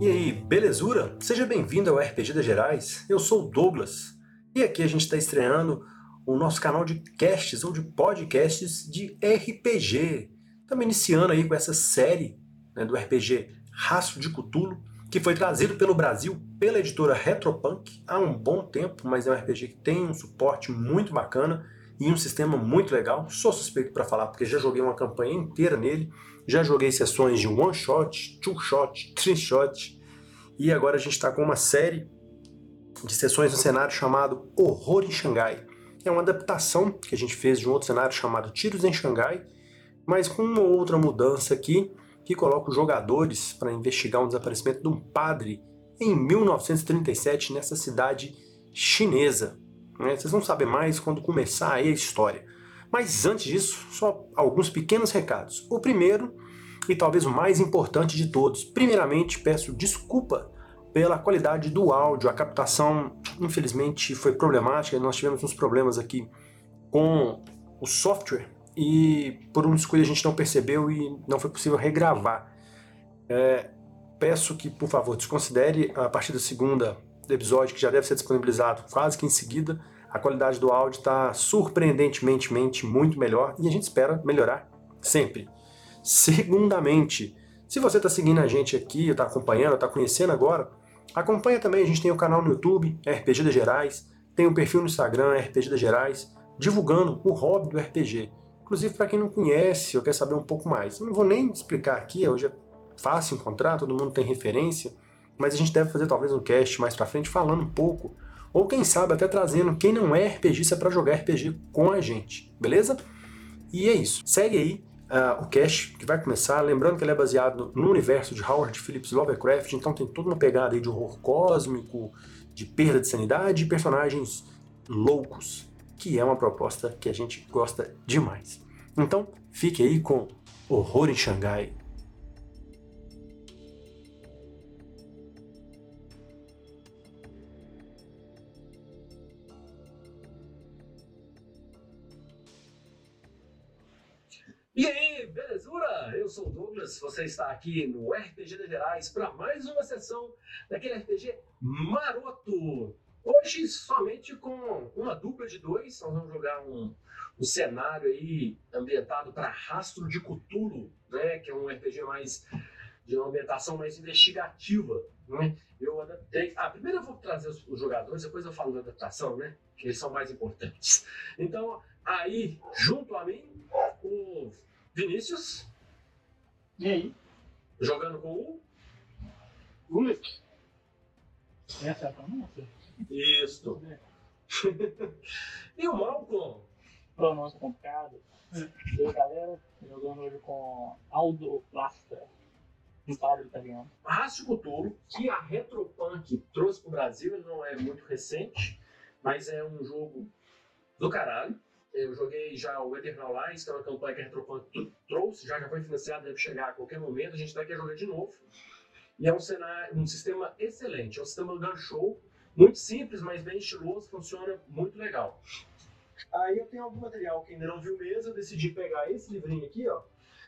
E aí, belezura? Seja bem-vindo ao RPG das Gerais. Eu sou o Douglas e aqui a gente está estreando o nosso canal de casts ou de podcasts de RPG. Estamos iniciando aí com essa série né, do RPG Rastro de Cthulhu, que foi trazido pelo Brasil pela editora Retropunk há um bom tempo, mas é um RPG que tem um suporte muito bacana e um sistema muito legal. Sou suspeito para falar porque já joguei uma campanha inteira nele já joguei sessões de one shot, two shot, three shot e agora a gente está com uma série de sessões no cenário chamado Horror em Xangai. É uma adaptação que a gente fez de um outro cenário chamado Tiros em Xangai, mas com uma outra mudança aqui que coloca os jogadores para investigar um desaparecimento de um padre em 1937 nessa cidade chinesa. Né? Vocês vão saber mais quando começar aí a história. Mas antes disso, só alguns pequenos recados. O primeiro, e talvez o mais importante de todos, primeiramente peço desculpa pela qualidade do áudio. A captação, infelizmente, foi problemática. Nós tivemos uns problemas aqui com o software e por uma escolha a gente não percebeu e não foi possível regravar. É, peço que, por favor, desconsidere a partir da segunda episódio, que já deve ser disponibilizado quase que em seguida, a qualidade do áudio está surpreendentemente muito melhor e a gente espera melhorar sempre. Segundamente, se você está seguindo a gente aqui, está acompanhando, está conhecendo agora, acompanha também, a gente tem o canal no YouTube, RPG das Gerais, tem um perfil no Instagram, RPG das Gerais, divulgando o hobby do RPG. Inclusive, para quem não conhece ou quer saber um pouco mais, eu não vou nem explicar aqui, hoje é fácil encontrar, todo mundo tem referência, mas a gente deve fazer talvez um cast mais para frente falando um pouco ou quem sabe até trazendo quem não é RPGista para jogar RPG com a gente, beleza? E é isso. Segue aí uh, o cast que vai começar. Lembrando que ele é baseado no universo de Howard Phillips Lovecraft, então tem toda uma pegada aí de horror cósmico, de perda de sanidade e personagens loucos, que é uma proposta que a gente gosta demais. Então, fique aí com Horror em Xangai. E aí, belezura? Eu sou o Douglas, você está aqui no RPG de Gerais para mais uma sessão daquele RPG maroto. Hoje somente com uma dupla de dois, nós vamos jogar um, um cenário aí ambientado para Rastro de Cthulhu, né, que é um RPG mais de uma ambientação mais investigativa. Né? Eu adaptei. Ah, primeiro eu vou trazer os, os jogadores, depois eu falo da adaptação, né? Que eles são mais importantes. Então, aí, junto a mim, o Vinícius. E aí? Jogando com o. Ulrich. Essa é a pronúncia? Isso. e o Malcolm? Pronúncia complicada. E aí, galera? Jogando hoje com Aldo Lastra. Um padre italiano. Rácio Cthulhu, que a Retropunk trouxe para o Brasil, ele não é muito recente, mas é um jogo do caralho. Eu joguei já o Eternal Lines, que é uma campanha que a Retropunk trouxe, já, já foi financiada, deve chegar a qualquer momento. A gente vai querer jogar de novo. E é um, cenário, um sistema excelente, é um sistema gun show, muito simples, mas bem estiloso, funciona muito legal. Aí eu tenho algum material que ainda não viu mesmo, eu decidi pegar esse livrinho aqui, ó,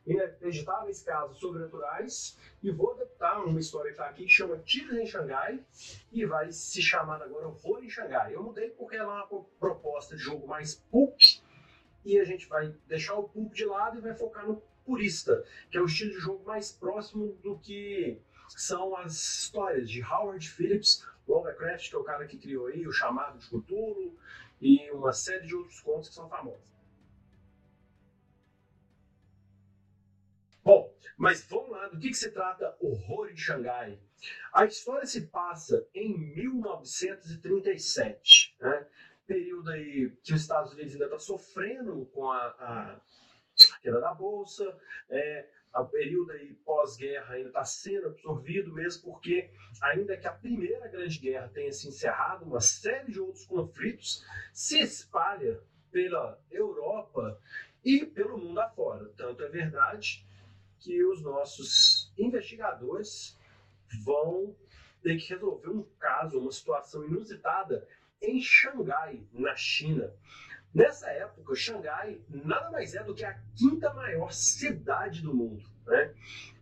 Inacreditáveis Casos Sobrenaturais, e vou adaptar uma história que está aqui que chama Tiros em Xangai, e vai se chamar agora Horror em Xangai. Eu mudei porque ela é uma proposta de jogo mais pulp, e a gente vai deixar o pulp de lado e vai focar no purista, que é o estilo de jogo mais próximo do que são as histórias de Howard Phillips Lovecraft, que é o cara que criou aí o chamado de Cthulhu, e uma série de outros contos que são famosos. Bom, mas vamos lá, do que, que se trata Horror em Xangai? A história se passa em 1937, né? período aí que os Estados Unidos ainda está sofrendo com a, a, queda da Bolsa, é, o período aí pós-guerra ainda está sendo absorvido, mesmo porque, ainda que a Primeira Grande Guerra tenha se encerrado, uma série de outros conflitos se espalha pela Europa e pelo mundo afora. Tanto é verdade que os nossos investigadores vão ter que resolver um caso, uma situação inusitada em Xangai, na China. Nessa época, Xangai nada mais é do que a quinta maior cidade do mundo. Né?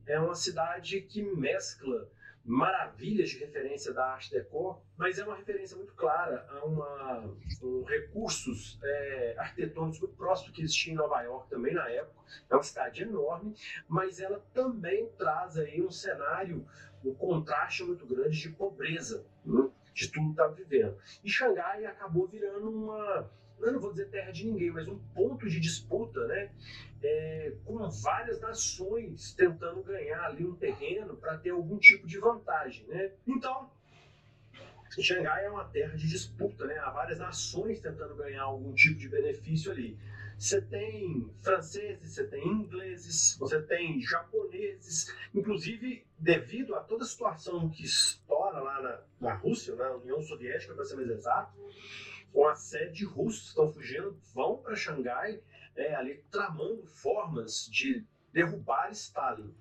É uma cidade que mescla maravilhas de referência da arte deco, mas é uma referência muito clara a uma, um recursos é, arquitetônicos muito próximos que existia em Nova York também na época. É uma cidade enorme, mas ela também traz aí um cenário, um contraste muito grande de pobreza, né, de tudo que está vivendo. E Xangai acabou virando uma eu não vou dizer terra de ninguém, mas um ponto de disputa, né? É, com várias nações tentando ganhar ali um terreno para ter algum tipo de vantagem, né? Então, Xangai é uma terra de disputa, né? Há várias nações tentando ganhar algum tipo de benefício ali. Você tem franceses, você tem ingleses, você tem japoneses, inclusive devido a toda a situação que estoura lá na, na Rússia, na União Soviética, para ser mais exato, com a sede de russos estão fugindo, vão para Xangai, é, ali tramando formas de derrubar Stalin.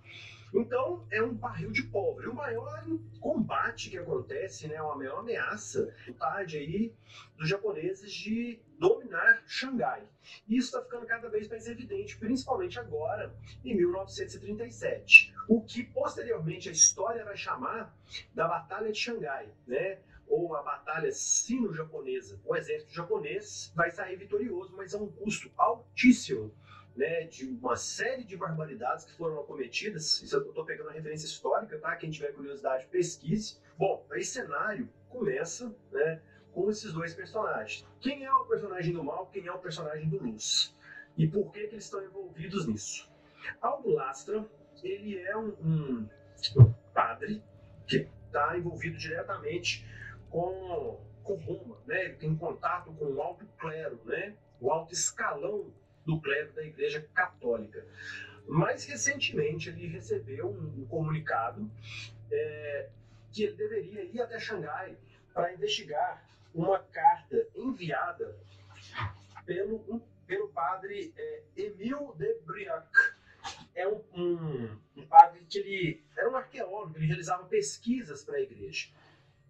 Então, é um barril de pólvora. E o maior combate que acontece, né, uma maior ameaça, tarde aí dos japoneses de dominar Xangai. E isso está ficando cada vez mais evidente, principalmente agora, em 1937. O que posteriormente a história vai chamar da Batalha de Xangai, né? Ou a batalha sino-japonesa. O exército japonês vai sair vitorioso, mas a um custo altíssimo. Né, de uma série de barbaridades que foram cometidas. Isso eu estou pegando a referência histórica, tá? Quem tiver curiosidade, pesquise. Bom, esse cenário começa né, com esses dois personagens. Quem é o personagem do mal, quem é o personagem do luz? E por que, que eles estão envolvidos nisso? Aldo Lastra, ele é um, um padre que está envolvido diretamente com, com Roma, né? ele tem contato com o alto clero, né? o alto escalão do clero da Igreja Católica. Mais recentemente, ele recebeu um, um comunicado é, que ele deveria ir até Xangai para investigar uma carta enviada pelo, um, pelo padre é, Emile de Briac. É um, um, um padre que ele era um arqueólogo, ele realizava pesquisas para a igreja.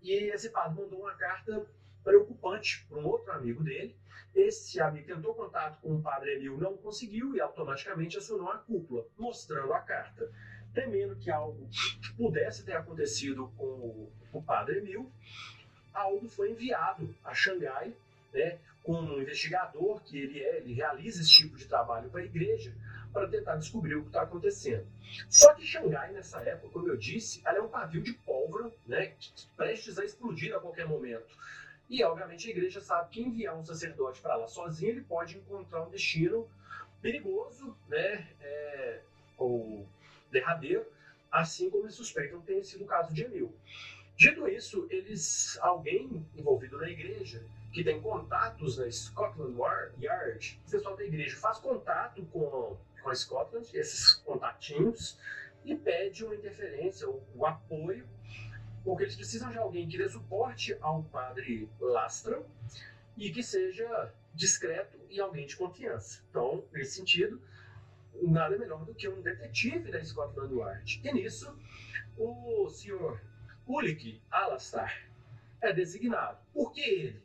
E esse padre mandou uma carta preocupante para um outro amigo dele. Esse amigo tentou contato com o padre Emil, não conseguiu e automaticamente acionou a cúpula, mostrando a carta. Temendo que algo pudesse ter acontecido com o padre Emil, Aldo foi enviado a Xangai, né, com um investigador que ele é, ele realiza esse tipo de trabalho para a igreja, para tentar descobrir o que está acontecendo. Só que Xangai, nessa época, como eu disse, ela é um pavio de pólvora, né, prestes a explodir a qualquer momento. E, obviamente, a igreja sabe que enviar um sacerdote para lá sozinho, ele pode encontrar um destino perigoso, né, é, ou derradeiro, assim como eles suspeitam que tenha sido o caso de Emil. Dito isso, eles, alguém envolvido na igreja, que tem contatos na Scotland Yard, o pessoal da igreja faz contato com com a Scotland, esses contatinhos, e pede uma interferência, o, o apoio, porque eles precisam de alguém que dê suporte ao padre Lastra e que seja discreto e alguém de confiança. Então, nesse sentido, nada melhor do que um detetive da Scotland Yard. E nisso, o senhor Ulick Alastar é designado. Por que ele?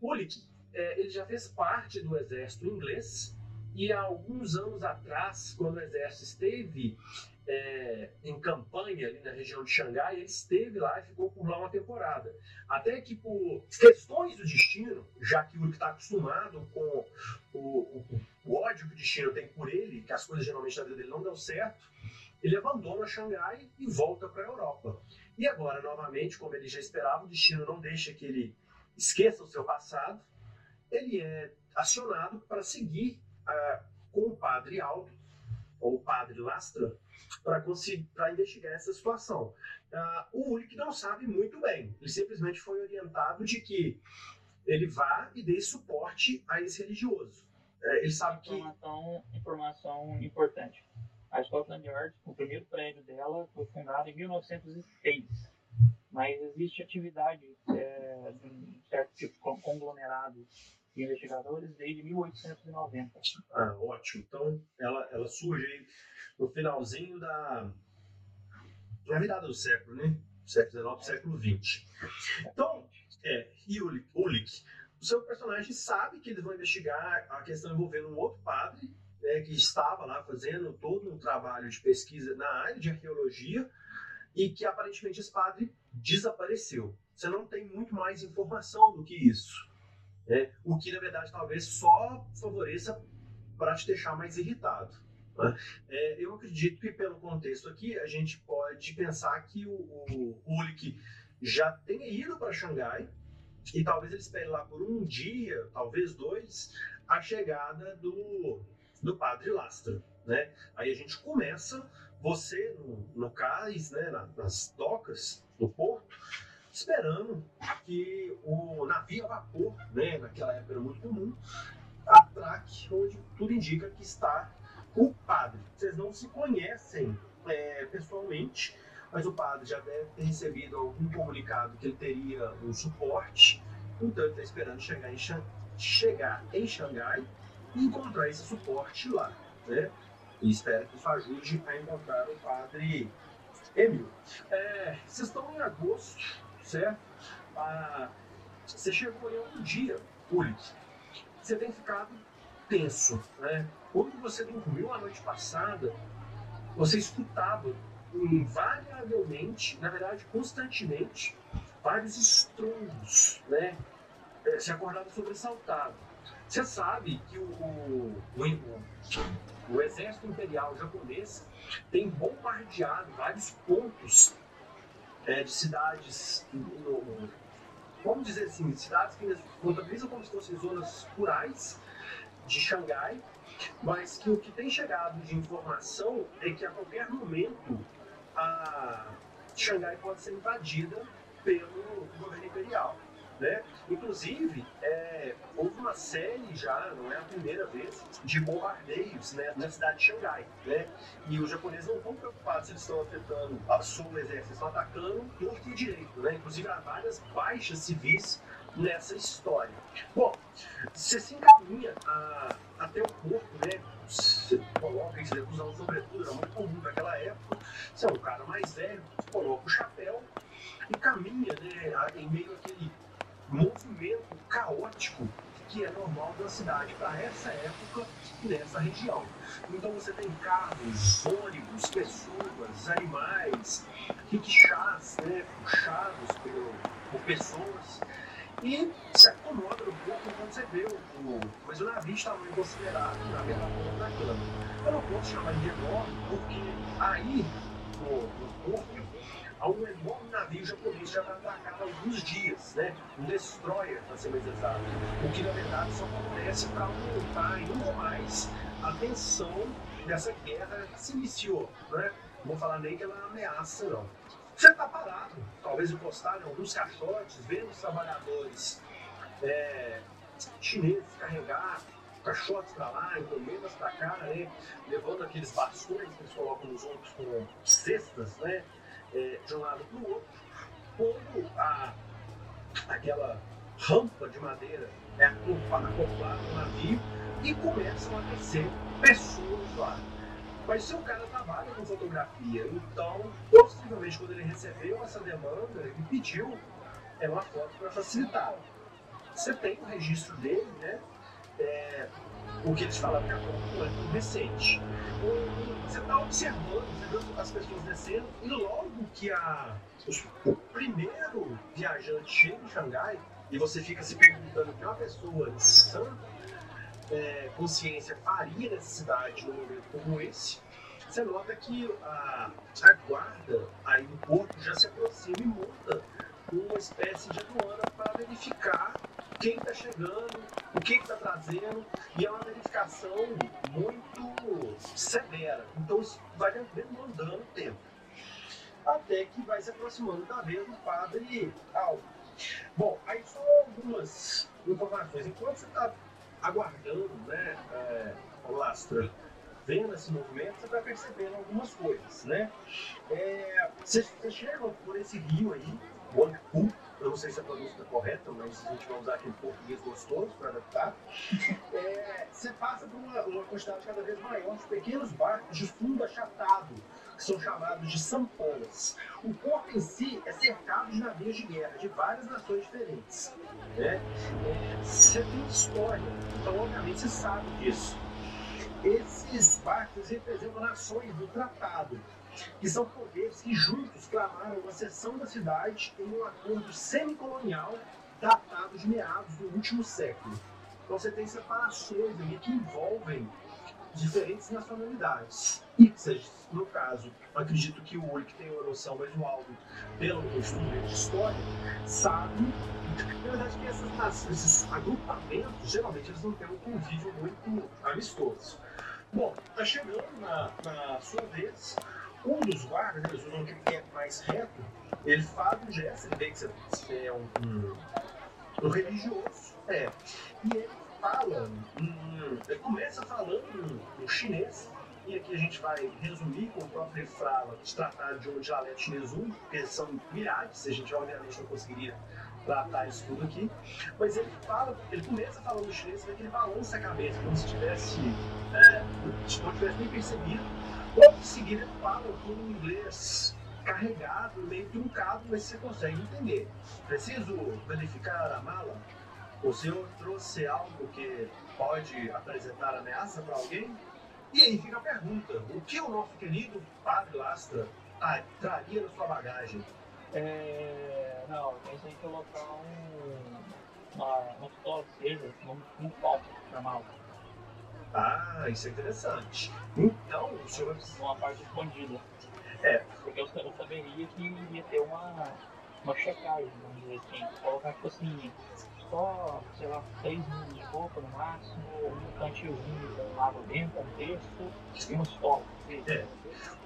Ulick, é, ele já fez parte do exército inglês e há alguns anos atrás, quando o exército esteve é, em campanha ali na região de Xangai, ele esteve lá e ficou por lá uma temporada. Até que por questões do destino, já que o está acostumado com o, o, o, ódio que o destino tem por ele, que as coisas geralmente na vida dele não deu certo, ele abandona Xangai e volta para a Europa. E agora, novamente, como ele já esperava, o destino não deixa que ele esqueça o seu passado, ele é acionado para seguir uh, com o padre Aldo, ou o padre Lastra, para investigar essa situação. Uh, o Ulrich não sabe muito bem, ele simplesmente foi orientado de que ele vá e dê suporte a esse religioso. Uh, ele sabe informação, que. Informação importante. A Scotland Yard, o primeiro prédio dela, foi fundado em 1906 mas existe atividade é, de um certo tipo de conglomerado de investigadores desde 1890. Ah, ótimo. Então, ela, ela surge no finalzinho da na virada do século, né? Século XIX, século XX. Então, é, Ulick, Ulick, o seu personagem sabe que eles vão investigar a questão envolvendo um outro padre, né, que estava lá fazendo todo um trabalho de pesquisa na área de arqueologia, e que aparentemente esse padre desapareceu. Você não tem muito mais informação do que isso. Né? O que, na verdade, talvez só favoreça para te deixar mais irritado. Né? É, eu acredito que, pelo contexto aqui, a gente pode pensar que o, o Ulick já tenha ido para Xangai e talvez ele espere lá por um dia, talvez dois, a chegada do, do padre Lastra. Né? Aí a gente começa, você no, no cais, né, nas docas do porto, esperando que o navio a vapor, né, naquela época era muito comum, atraque onde tudo indica que está o padre. Vocês não se conhecem é, pessoalmente, mas o padre já deve ter recebido algum comunicado que ele teria um suporte, então ele está esperando chegar em, chegar em Xangai e encontrar esse suporte lá. Né? E espera que isso ajude a encontrar o padre Emil. É, vocês estão em agosto, certo? Ah, você chegou em algum dia, Ulick. Você tem ficado tenso, né? Quando você dormiu a noite passada, você escutava invariavelmente, na verdade constantemente, vários estrondos, né? É, se acordava sobressaltado. Você sabe que o, o, o, o exército imperial japonês tem bombardeado vários pontos é, de cidades, vamos dizer assim, cidades que contabilizam como se fossem zonas rurais de Xangai, mas que o que tem chegado de informação é que a qualquer momento a Xangai pode ser invadida pelo governo imperial. Né? Inclusive, é, houve uma série já, não é a primeira vez, de bombardeios né, na cidade de Xangai. Né? E os japoneses não estão preocupados se eles estão afetando a sul exército, estão atacando torto e direito. Né? Inclusive, há várias baixas civis nessa história. Bom, você se encaminha a, até o porto, né? Você coloca isso, usando sobretudo, era muito comum naquela época. Você é um cara mais velho, coloca o chapéu e caminha né, em meio àquele movimento caótico que é normal da cidade para essa época nessa região. Então você tem carros, ônibus, pessoas, animais, rickshaws, né, puxados por, por pessoas e se acomoda no pouco quando você vê o. Mas o navio está muito considerado na mesma ponta da. Eu não posso chamar de enorme, porque aí, no, porto, há um enorme navio japonês já vai atacar há alguns dias, né? Um destroyer, para ser mais exato. O que na verdade só acontece para aumentar ainda mais a tensão dessa guerra que se iniciou, né? Não vou falar nem que ela é ameaça, não. Você está parado, talvez encostado em alguns caixotes, vendo os trabalhadores é, chineses carregar caixotes para lá, encomendas para cá, né? levando aqueles bastões que eles colocam nos outros com cestas, né? É, de um lado para o outro, quando a, aquela rampa de madeira é acoplada no navio e começam a descer pessoas lá. Mas seu cara trabalha com fotografia, então possivelmente quando ele recebeu essa demanda, ele pediu é, uma foto para facilitar. Você tem o registro dele, né? É, o que eles falaram que é recente. Você está observando, você vê as pessoas descendo, e logo que a, o primeiro viajante chega em Xangai, e você fica se perguntando que uma pessoa sã é, consciência faria nessa cidade num momento como esse, você nota que a, a guarda aí no porto já se aproxima e monta uma espécie de aduana para verificar quem está chegando, o que está trazendo, e é uma verificação muito severa. Então isso vai demandando tempo. Até que vai se aproximando da vez do padre Alvo. Bom, aí só algumas informações. Enquanto você está aguardando, né, é, o Lastra, vendo esse movimento, você vai percebendo algumas coisas, né? É, você, você chega por esse rio aí, Wangpu, eu não sei se a pronúncia está correta, mas a gente vai usar aquele português gostoso para adaptar. É, você passa por uma, uma quantidade cada vez maior de pequenos barcos de fundo achatado, que são chamados de sampanas. O porto em si é cercado de navios de guerra de várias nações diferentes. Né? É, você tem história, então obviamente você sabe disso. Esses barcos representam nações do tratado, que são poderes que juntos clamaram uma seção da cidade em um acordo semicolonial datado de meados do último século. Então você tem separações ali que envolvem diferentes nacionalidades. E, seja, no caso, acredito que o Uri, que tem uma noção mais do pelo estudo de história, sabe, na verdade, que essas, esses agrupamentos, geralmente, eles não têm um convívio muito amistoso. Bom, tá chegando na, na sua vez, um dos guardas, eles usam aquele que é mais reto, ele faz um gesto, ele vê que você é um, um, um religioso, é, e ele fala, hum, ele começa falando em chinês, e aqui a gente vai resumir com o próprio fala se tratar de um dialeto chinês único, porque são milhares, a gente obviamente não conseguiria tratar isso tudo aqui, mas ele fala, ele começa falando chinês, vê que ele balança a cabeça, como se tivesse, é, não tivesse nem percebido, em seguida ele fala com um inglês carregado, meio truncado, mas você consegue entender. Preciso verificar a mala? O senhor trouxe algo que pode apresentar ameaça para alguém? E aí fica a pergunta: o que o nosso querido Padre Lastra traria na sua bagagem? É, não, pensei em colocar um, uma, uma pistola de seja, um, um palco normal. Ah, isso é interessante. Então, o senhor vai Uma parte escondida. É. Porque eu, eu saberia que ia ter uma, uma checagem, vamos dizer assim. Colocar, tipo assim, só, sei lá, 3 minutos de roupa no máximo, um cantilzinho com água dentro, um texto e uma escola. É.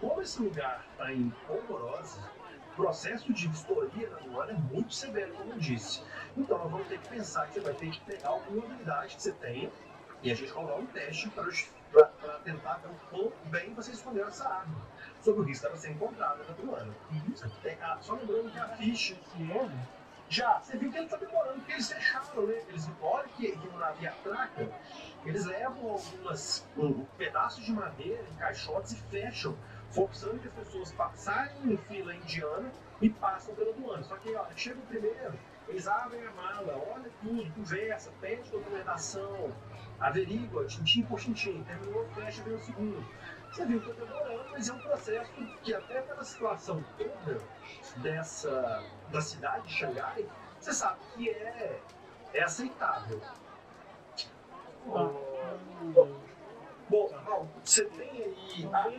Como esse lugar está em polvorosa, o processo de vistoria na aduana é muito severo, como eu disse. Então nós vamos ter que pensar que você vai ter que pegar alguma habilidade que você tenha e a gente rolar um teste para tentar ver o quão bem você escondeu essa arma. Sobre o risco dela ser encontrada na aduana. Uhum. Só lembrando que a ficha. Já, você viu que ele está demorando, porque eles fecharam, né? Eles, olha que, que no navio atraca, eles levam algumas um, pedaços de madeira em caixotes e fecham, forçando que as pessoas passarem em fila indiana e passam pela aduana. Só que, ó, chega o primeiro, eles abrem a mala, olha tudo, conversa, pede documentação, averigua, tintim por tintim, terminou, fecha, vem o segundo. Você viu que eu estou demorando, mas é um processo que até pela situação toda dessa da cidade de Xangai, você sabe que é, é aceitável. Ah. Bom, bom, você tem aí. Ah,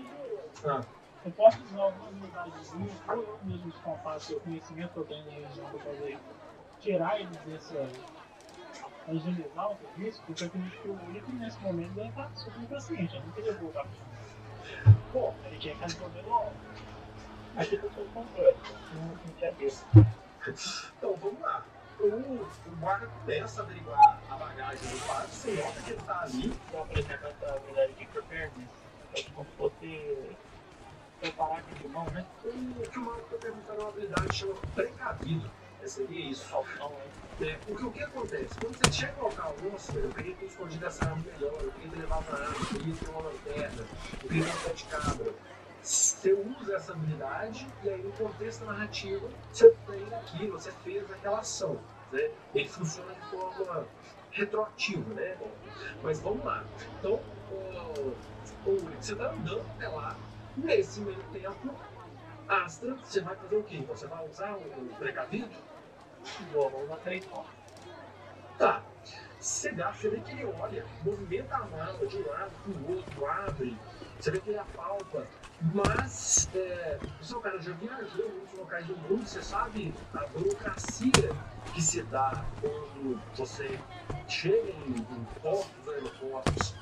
ah. Eu posso usar algumas unidades ou eu mesmo descompasso o conhecimento que eu tenho na região para fazer tirar eles dessa. Agilizar o serviço, porque eu acredito que o único nesse momento deve estar super impaciente, eu não queria voltar para Bom, ele tinha que resolver logo. Aqui eu tô controle, não tinha desse. Então vamos lá. O, o guarda começa a averiguar a bagagem do padre, você nota que ele está ali. Então, por exemplo, essa habilidade de preparedness é como se fosse preparar de mão, né? O que o Marco está perguntando é uma habilidade que chama precavido. É, seria isso. Calção, né? É, porque o que acontece? Quando você chega no local, nossa, eu queria ter escondido essa arma melhor, eu queria ter levado uma arma, eu queria ter uma lanterna, eu queria ter um pé de cabra. Você usa essa habilidade e aí no contexto narrativo você tem aquilo, você fez aquela ação. Né? Ele funciona de forma retroativa, né? Mas vamos lá. Então, o, o, você está andando até lá, nesse meio tempo, Astra, você vai fazer o quê? Você vai usar o precavido? Vou usar três pontos. Tá. Você gasta, você vê que ele olha, movimenta a mala de um lado para o outro, abre, você vê que ele apalpa, mas é, um cara já viajou em muitos locais do mundo, você sabe a burocracia que se dá quando você chega em, em portos, aeroportos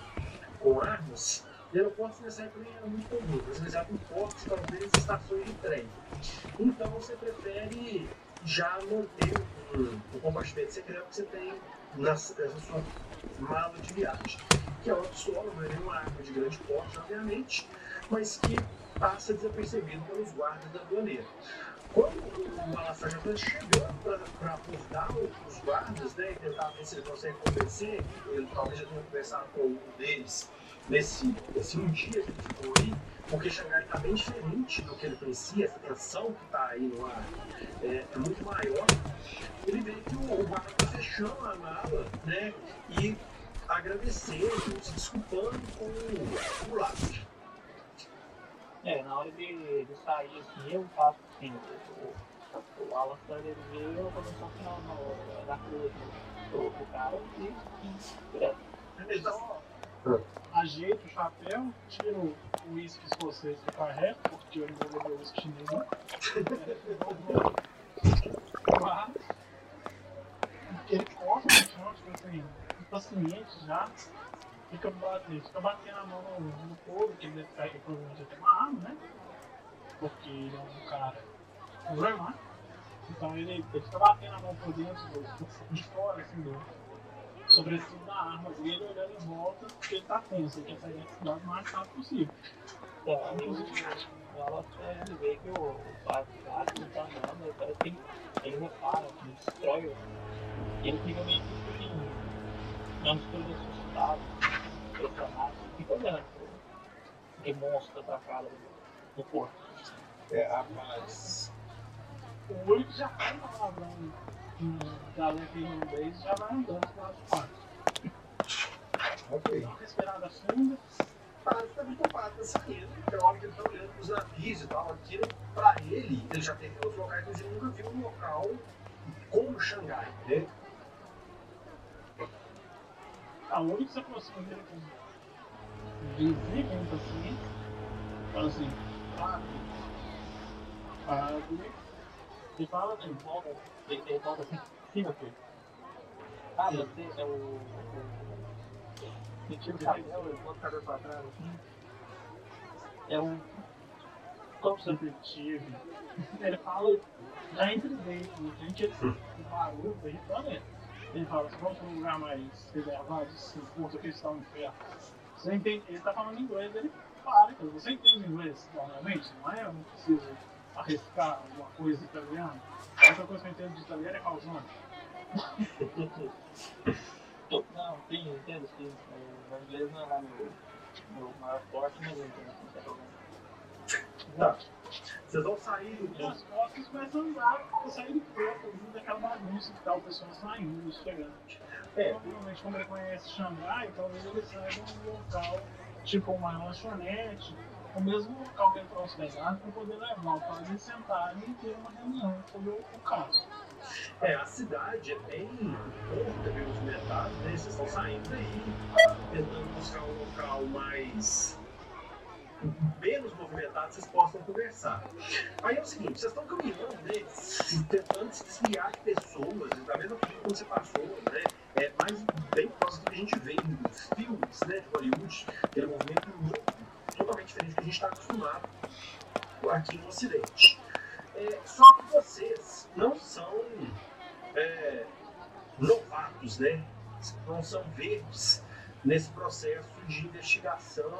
com armas. E aeroportos nessa época nem eram muito comuns, mas eram portos, talvez estações de trem. Então você prefere já manter um, um compartimento secreto que você tem nessa, nessa sua mala de viagem, que é uma pistola, não é uma arma de grande porte, obviamente, mas que passa desapercebido pelos guardas da aduaneira. Quando o está chegando para abordar os guardas né, e tentar ver se ele consegue convencer, ele talvez já tenha conversado com um deles nesse, nesse um dia que ele ficou aí, porque Xangai está bem diferente do que ele conhecia, essa tensão que está aí no ar é, é, muito maior. Ele vê que o, o guarda está fechando a mala né, e agradecendo, se desculpando com o, o hora de, de sair assim, eu faço assim, o, o, Alastor ele veio, eu começou assim no, na cruz do, do cara e, direto. Então, ajeita o chapéu, tira o uísque escocês tá reto, porque eu não vou beber uísque não. Claro. Ele corta no chão, tipo assim, impaciente já, fica batendo, fica batendo a mão no, no que ele ficar aí, provavelmente até uma arma, né? Porque ele é um cara normal. Então ele, ele fica batendo a mão por dentro, de fora, assim, do, sobretudo da arma dele, olhando em volta, porque ele tá tenso, ele quer sair da cidade o mais rápido possível. Então, ela ele vê que o, Pato lá não tá andando, o cara tem, ele repara, ele destrói o. Ele fica meio que assim, não mistura assustado, impressionado, fica olhando pro demonstra da cara do corpo. É, rapaz. O olho já faz uma palavrão da letra irlandês já vai andando quarto. Ok. Dá uma respirada Parece que muito ocupado nessa saída. Tem que olhando pros navios e tal. Ele, ele já teve outros locais, mas ele nunca viu um local como Xangai, a olho que se aproxima dele com impaciência, fala assim, abre, abre, e fala assim, volta, ele, ele volta assim, sim, meu filho. Ah, você é o. o ele tira o chapéu, ele bota o cabelo pra trás assim. É um. Como você detetive. Ele fala, já entre dentro, gente, o barulho tá irritando ele. Ele fala, se vamos para um lugar mais reservado, se curta que está no inferno. Você entende? Ele tá falando inglês, ele para, cara. Você entende inglês normalmente? Não é? Eu não preciso arriscar alguma coisa italiana. A única coisa que eu entendo de italiano é causando. Não, sim, entendo sim. É, O inglês não é lá meu, meu maior forte, mas eu entendo sim, sem problema. Tá. Vocês vão sair do as costas começam a andar, eu sair do corpo, daquela bagunça que tá o pessoal saindo, chegando. É. Provavelmente, como ele conhece Xangai, talvez ele saia de um local, tipo uma lanchonete, o mesmo local que ele hospedado, para poder levar o pai e sentarem e ter uma reunião sobre o, o caso. É, a cidade é bem curta, bem movimentada, né? Vocês estão saindo daí, tentando buscar um local mais. menos movimentado, vocês possam conversar. Aí é o seguinte, vocês estão caminhando, né? Tentando se desviar de pessoas, da mesma forma que você passou, né? É mais bem próximo do que a gente vê nos filmes né, de Hollywood, aquele movimento muito, diferente do que a gente está acostumado aqui no Ocidente. É, só que vocês não são é, novatos, né? Não são verdes nesse processo de investigação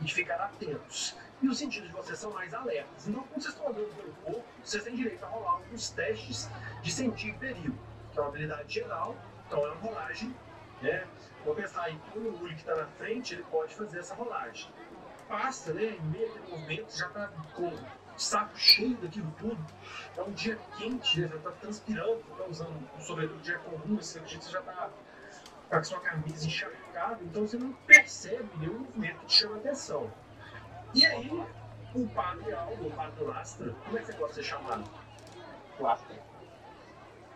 e de ficar atentos. E os sentidos de vocês são mais alertas. Então, quando vocês estão andando pelo corpo, vocês têm direito a rolar alguns testes de sentir perigo, que é uma habilidade geral, então é uma rolagem. Né? Vou pensar aí que o Uli que está na frente, ele pode fazer essa rolagem. Passa, né? Em meio àquele movimento, você já está com saco cheio daquilo tudo. É um dia quente, né? Você tá transpirando, você tá usando um sobretudo dia comum, esse dia você já tá com a sua camisa encharcada, então você não percebe nenhum movimento que te chama atenção. E aí, o padre Aldo, o padre Lastra, como é que você gosta de ser chamado? Lastra.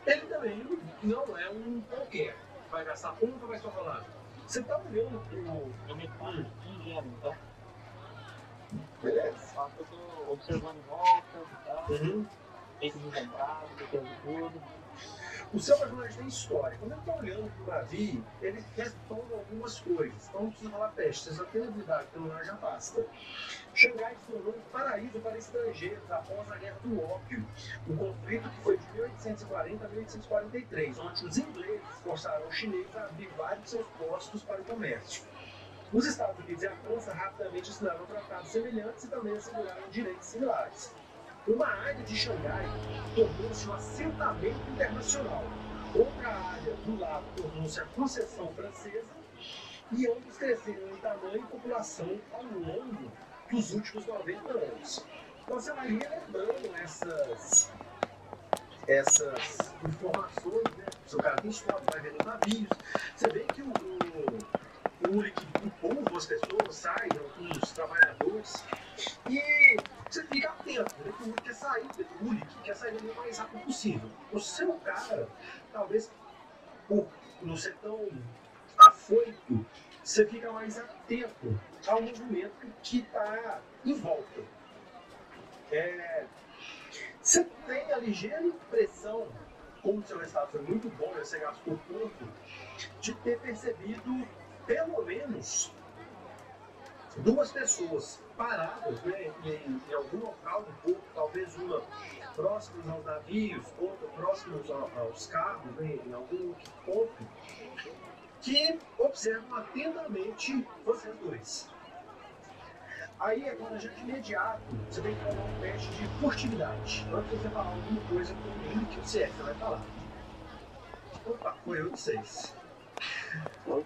Ele também não é um qualquer. Vai gastar ou vai só rolar? Você tá olhando pro. Eu me faço ingênuo, então. Beleza. Eu tô observando em volta tal, Uhum. meio que tentando tudo. O seu personagem tem história. Quando ele está olhando para o navio, ele responde algumas coisas. Então não precisa falar teste, você só tem habilidade, pelo menos já basta. Xangai se tornou um paraíso para estrangeiros após a Guerra do Ópio, um conflito que foi de 1840 a 1843, onde os ingleses forçaram os chineses a abrir vários seus postos para o comércio. Os Estados Unidos e a França rapidamente assinaram tratados semelhantes e também asseguraram direitos similares. Uma área de Xangai tornou-se um assentamento internacional. Outra área do lado tornou-se a concessão francesa e ambos cresceram em tamanho e população ao longo dos últimos 90 anos. Então você vai relembrando essas, essas informações, né? O seu cara tem história, vai vendo navios. Você vê que o, o, contribui, que empurra as pessoas, saiam os trabalhadores. E você fica atento, né? O quer sair, o Uri quer sair o mais rápido possível. O seu cara, talvez por não ser tão afoito, você fica mais atento ao movimento que está em volta. É, você tem a ligeira impressão, como seu resultado foi muito bom, né? você gastou pouco, de ter percebido pelo menos duas pessoas paradas né, em, em algum local do porto, talvez uma próximas aos navios, outra próximas aos carros, né, em algum outro ponto, que observam atentamente vocês dois. Aí agora já de imediato você tem que fazer um teste de furtividade. Antes de você falar alguma coisa comigo que você é, você vai falar. Opa, foi eu de seis.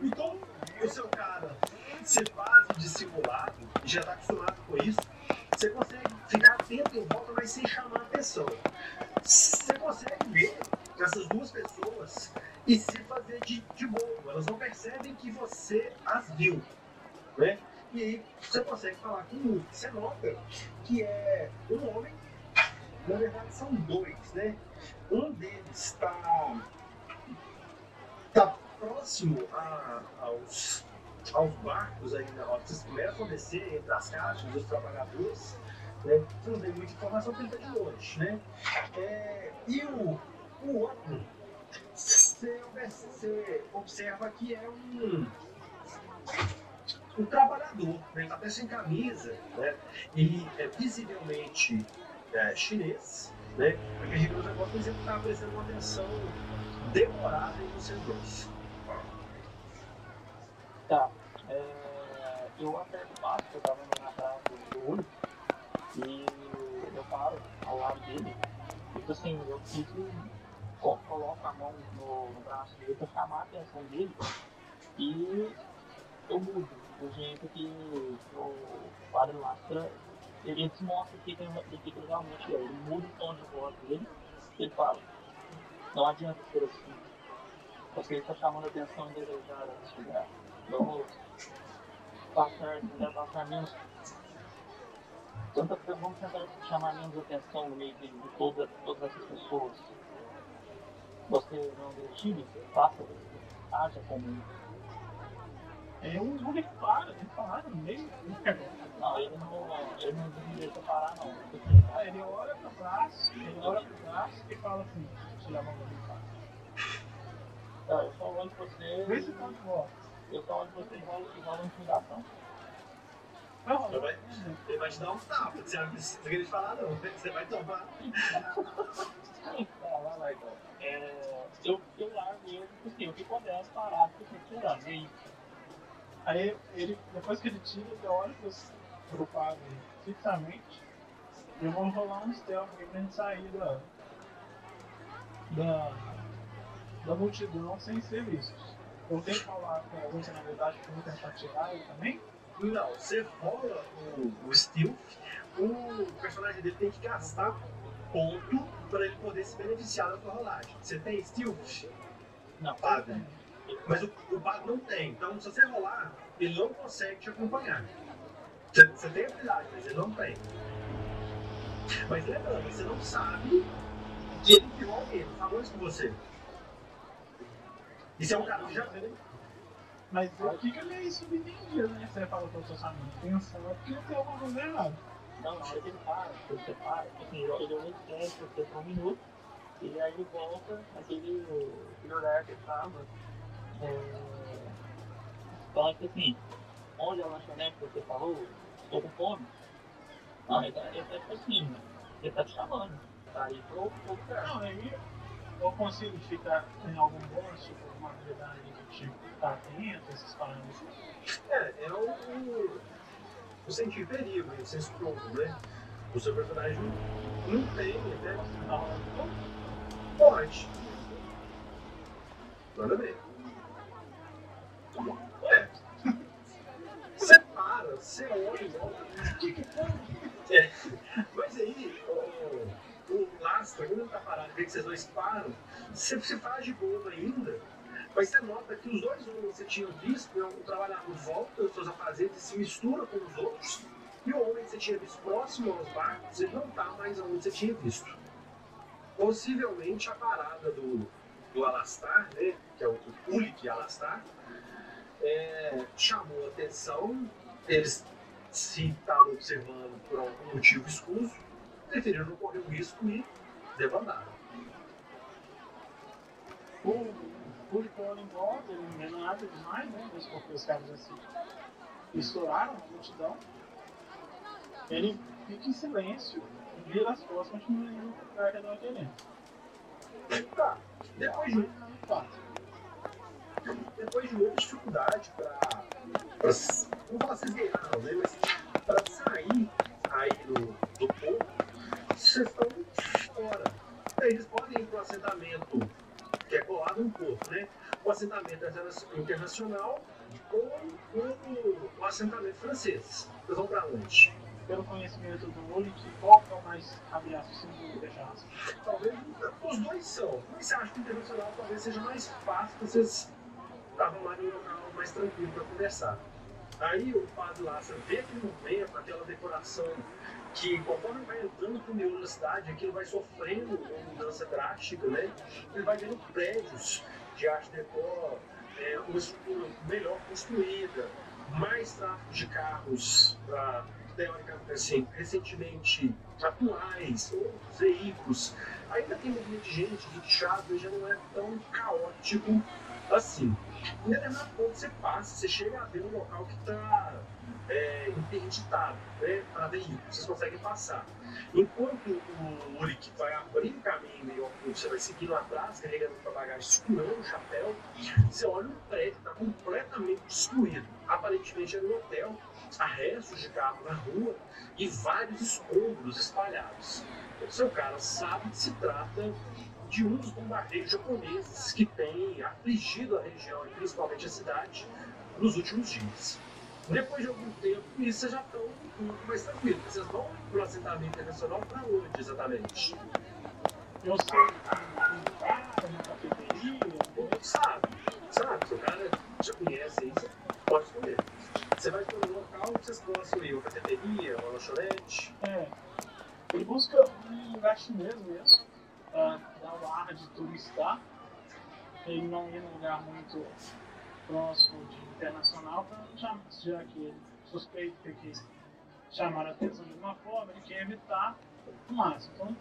Então, o seu cara se faz dissimulado e já está acostumado com isso, você consegue ficar atento em volta, mas sem chamar atenção. Você consegue ver essas duas pessoas e se fazer de, de bobo. Elas não percebem que você as viu. Né? E aí você consegue falar com um. Você nota que é um homem, na verdade são dois, né? Um deles está tá próximo a, aos, aos barcos ainda, ó, vocês começam a descer entre as caixas dos trabalhadores, né? Você não tem muita informação porque ele está de longe, né? É, e o, o outro, você, observa que é um um trabalhador, né? ele está até sem camisa, né? ele é visivelmente é, chinês, né? porque a gente exemplo, está prestando uma atenção demorada em vocês dois. Tá. É, eu o passo, eu tava na atrás do olho, e eu paro ao lado dele. Tipo assim, eu fico, coloco a mão no, no braço dele pra chamar a atenção dele e eu mudo do jeito que o quadro lastra ele desmostra que tem que ele realmente é. Ele muda o tom de voz dele ele fala, não adianta ser assim. Ele está chamando a atenção indesejada nesse lugar. Vamos passar, tentar passar menos. Tanta, vamos tentar chamar menos atenção no meio de, de toda, todas essas pessoas. Você não decide, faça, haja como é um jogo que para, ele para no meio do negócio. Não, ele não, ele não deixa parar não. Ah, ele olha pro braço, ele olha pro braço e fala assim, tira a mão da minha Não, eu só olho você. Vê se tá de volta. Eu só olho você e rolo, e rolo intimidação. Vai rolar. Ele vai, ele vai te dar um tapa, você não precisa querer falar não, você vai tomar. Ah, vai lá então. É, eu, eu largo eu, assim, eu fico olhando parado, fico tirando. E aí, Aí ele, depois que ele tira, ele olha pros, pro quadro fixamente. Eu vou rolar um stealth aqui pra gente sair da, da, da multidão sem ser vistos. Eu tenho que falar com pra eu tentar tirar ele também? Não, você rola o, o stealth, o personagem dele tem que gastar ponto para ele poder se beneficiar da sua rolagem. Você tem stealth? não, Paga. Mas o, o não tem. Então, se você rolar, ele não consegue te acompanhar. Você, você tem habilidade, mas ele não tem. Mas lembrando, você não sabe que ele viu alguém, ele falou isso com você. Isso é um cara que já Mas o que que ele é subentendido, né? Você fala pro seu amigo, pensando que tem alguma coisa errada. Não, na hora que ele para, que você para, assim, ele ele olha em você por um minuto, e aí ele volta naquele aquele lugar que ele tava. É, fala que assim, onde é a lanchonete que você falou, estou com fome. Não, ele tá, ele tá tipo assim, ele tá te chamando. Tá aí pro, pro lugar. Não, aí eu consigo ficar em algum tipo, alguma habilidade do tipo, tá atento, esses parâmetros. É, é o, o, sentir perigo, o senso pronto, né? O seu personagem não tem, né? Tá rolando tudo? Pode. Manda ver. É. Você para, você olha e volta. É. Mas aí, o, o Lastra, quando ele tá parado, vê que vocês dois param, você se faz de bobo ainda, mas você nota que os dois homens que você tinha visto, né, o trabalhador volta os seus afazeres e se mistura com os outros, e o homem que você tinha visto próximo aos barcos, ele não tá mais onde você tinha visto. possivelmente a parada do, do Alastar, né, que é o Ulik Alastar, é, chamou atenção, eles se estavam observando por algum motivo escuso, preferiram não correr o risco e debandaram. O público olha em volta, ele não vê nada demais, né? Porque os caras assim estouraram a multidão. Ele fica em silêncio, vira as costas continua indo pro lugar que ele tava querendo. Tá, depois de, depois de muita dificuldade para. Não falar vocês ganharam, né? Mas para sair aí do, do vocês estão fora. Eles podem ir para o assentamento que é colado um pouco, né? O assentamento interna- internacional ou o, o assentamento francês. Vocês vão para onde? Pelo conhecimento do qual que é o mais seguro deixar aspas? Talvez os dois são. Mas você acha que o internacional talvez seja mais fácil vocês arrumarem um local mais tranquilo para conversar. Aí o padre Lassa vê aquele movimento, aquela decoração que conforme vai entrando pro meio da cidade, aquilo vai sofrendo uma mudança drástica, né? Ele vai vendo prédios de arte deco, é, uma estrutura melhor construída, mais tráfego de carros, ah, teoricamente assim, recentemente atuais, outros veículos. Ainda tem movimento de gente, rickshaw, mas já não é tão caótico assim. Em determinado ponto você passa, você chega a ver um local que está é, interditado né, para veículos, vocês conseguem passar. Enquanto o Urik vai abrir o caminho, oculto, você vai seguindo atrás, carregando sua bagagem, segurando o chapéu, você olha um prédio, está completamente destruído. Aparentemente era um hotel, há restos de carro na rua e vários escombros espalhados. O seu cara sabe que se trata de um dos bombardeios japoneses que tem afligido a região e principalmente a cidade nos últimos dias. Depois de algum tempo, isso já estão um pouco mais tranquilos. Vocês vão para o assentamento internacional para onde exatamente? Eu sei Ou sabe, sabe, seu cara já conhece aí, você pode escolher. Você vai para um local que vocês gostam aí, uma cafeteria, uma lanchonete. É. Ele busca um lugar chinês mesmo, pra dar o ar de turista. Ele não ir num lugar muito próximo de internacional, já, já que ele suspeita que chamar a atenção de alguma forma, ele quer evitar o máximo. Então,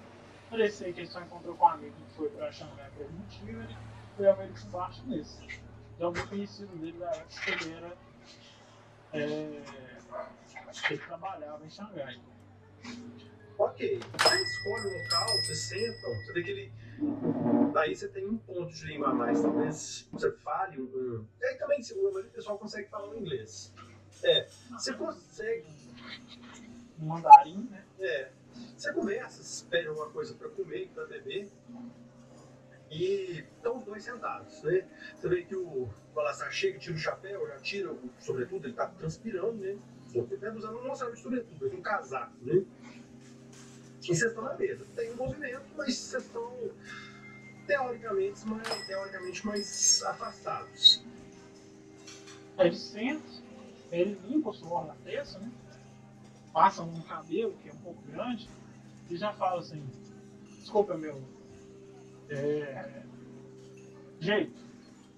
parecia que ele só encontrou com um amigo que foi pra Xangai por algum motivo, ele leva ele para baixo nesse. De algum conhecido dele da época que ele era. É, ele trabalhava em Xangai. Ok, aí escolhe o local, você senta, você vê que ele. Daí você tem um ponto de língua a mais, talvez você fale um. E aí também, se o pessoal consegue falar inglês. É, você consegue. um mandarim, né? É, você você pede alguma coisa pra comer pra beber. E estão os dois sentados, né? Você vê que o Balassar chega, tira o chapéu, já tira o sobretudo, ele tá transpirando, né? Ele tá usando não sabe de sobretudo, mas um casaco, né? E vocês estão na mesa. Tem um movimento, mas vocês estão teoricamente mais, teoricamente mais afastados. Ele senta, ele limpa o suor na testa, né? Passa um cabelo que é um pouco grande e já fala assim, desculpa meu é, jeito,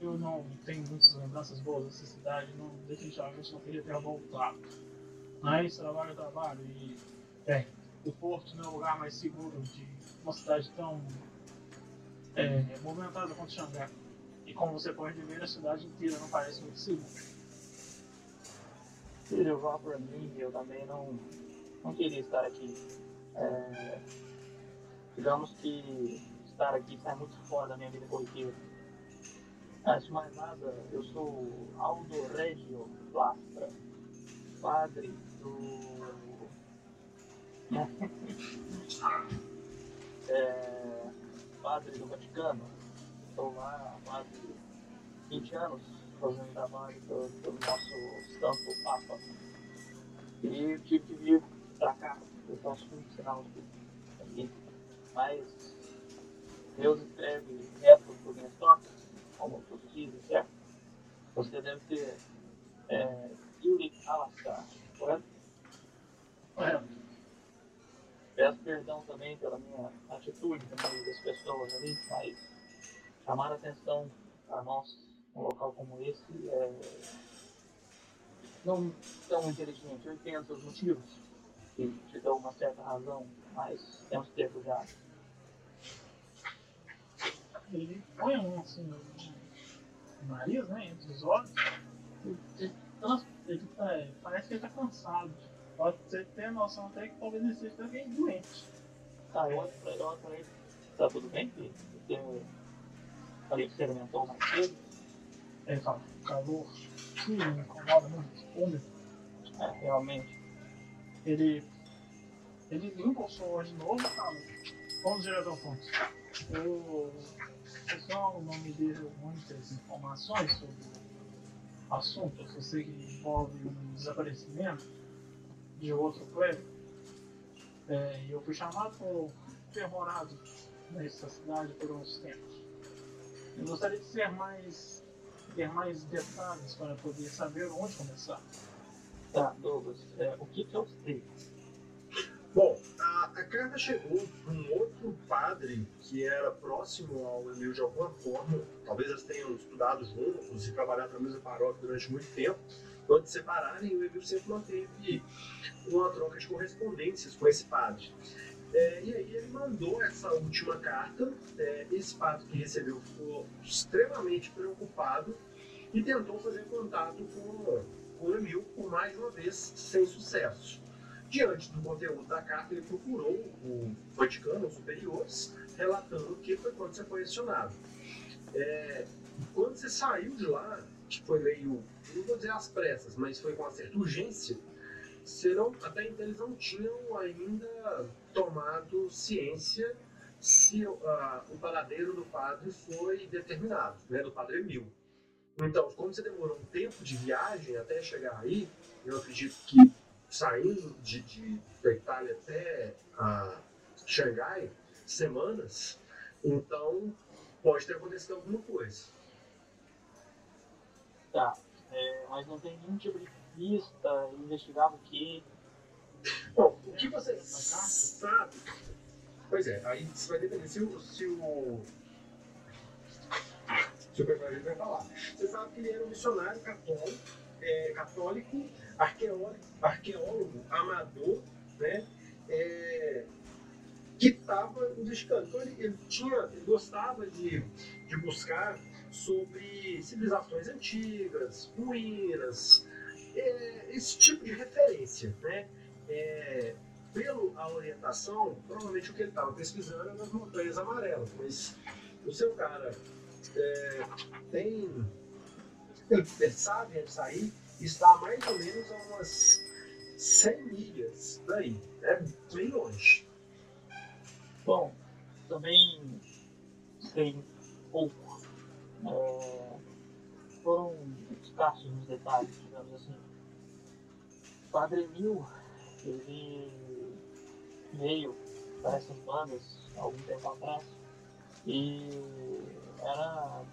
eu não tenho muitas lembranças boas dessa cidade, não definitivamente não queria ter voltado. Mas trabalho é trabalho e bem, o Porto não é o lugar mais seguro de uma cidade tão é, movimentada quanto Xangai. E como você pode ver, a cidade inteira não parece muito segura. Se levar por mim, eu também não, não queria estar aqui. É, digamos que estar aqui está muito fora da minha vida corriqueira. Antes de mais nada, eu sou Aldo Regio Plastra, padre do. É, padre do Vaticano. Estou lá há quase 20 anos fazendo trabalho pelo, pelo nosso santo Papa. E tive que vir pra cá, eu posso funcionar aqui. Mas Deus escreve reto por minhas trocas, como tu dizes, certo? Você deve ter é, Yuri Alastar, correto? É, Peço perdão também pela minha atitude meio das pessoas ali, mas chamar a atenção para nós, um local como esse, é... não tão inteligente. Eu entendo os motivos, que te dão uma certa razão, mas temos que ter cuidado. Ele põe um assim no nariz, né? Entre os olhos. Ele, ele tá, parece que ele tá cansado. Pode você ter noção até que talvez seja alguém doente. Tá, eu olho pra ele, olho pra ele. Tá tudo bem, filho? Porque falei que você alimentou mais cedo. Ele fala, calor, sim, me incomoda muito, úmido. É, realmente. Ele. Ele limpa o som de novo fala, vamos direto ao ponto. O pessoal não me deu muitas informações sobre o assunto. Eu sei que envolve um desaparecimento de outro clérigo. É, eu fui chamado por terrorado nessa cidade por uns tempos. Eu gostaria de ser mais. ter mais detalhes para poder saber onde começar. Tá, Douglas, é, o que que eu sei? Bom, a, a carta chegou de um outro padre que era próximo ao Emil de alguma forma. Talvez eles tenham estudado juntos e trabalhado na mesma paróquia durante muito tempo. Quando se separarem, o Emil sempre manteve uma troca de correspondências com esse padre. É, e aí ele mandou essa última carta. É, esse padre que recebeu ficou extremamente preocupado e tentou fazer contato com, com o Emil por mais uma vez, sem sucesso. Diante do conteúdo da carta, ele procurou o Vaticano, os superiores, relatando o que foi quando você foi acionado. É, quando você saiu de lá, que foi meio, não vou dizer às pressas, mas foi com uma certa urgência, serão, até então eles não tinham ainda tomado ciência se uh, o paradeiro do padre foi determinado, né, do padre Emil. Então, como você demorou um tempo de viagem até chegar aí, eu acredito que saindo de, de da Itália até a Xangai, semanas, então pode ter acontecido alguma coisa. Tá, é, mas não tem nenhum tipo de pista, investigava o que. Bom, o que você sabe. Pois é, aí você vai depender se o. Se o, se o personagem vai falar. Você sabe que ele era um missionário católico, é, católico arqueólogo, arqueólogo amador, né? É, que estava investigando. Então ele, ele, tinha, ele gostava de, de buscar sobre civilizações antigas, ruínas, é, esse tipo de referência, né? É, pela a orientação, provavelmente o que ele estava pesquisando era nas montanhas amarelas, mas o seu cara é, tem, ele, sabe onde sair, está mais ou menos a umas 100 milhas daí, é bem longe. Bom, também sei pouco. É, foram escassos nos detalhes, digamos assim. O Padre Emil, ele veio para essas bandas algum tempo atrás e era,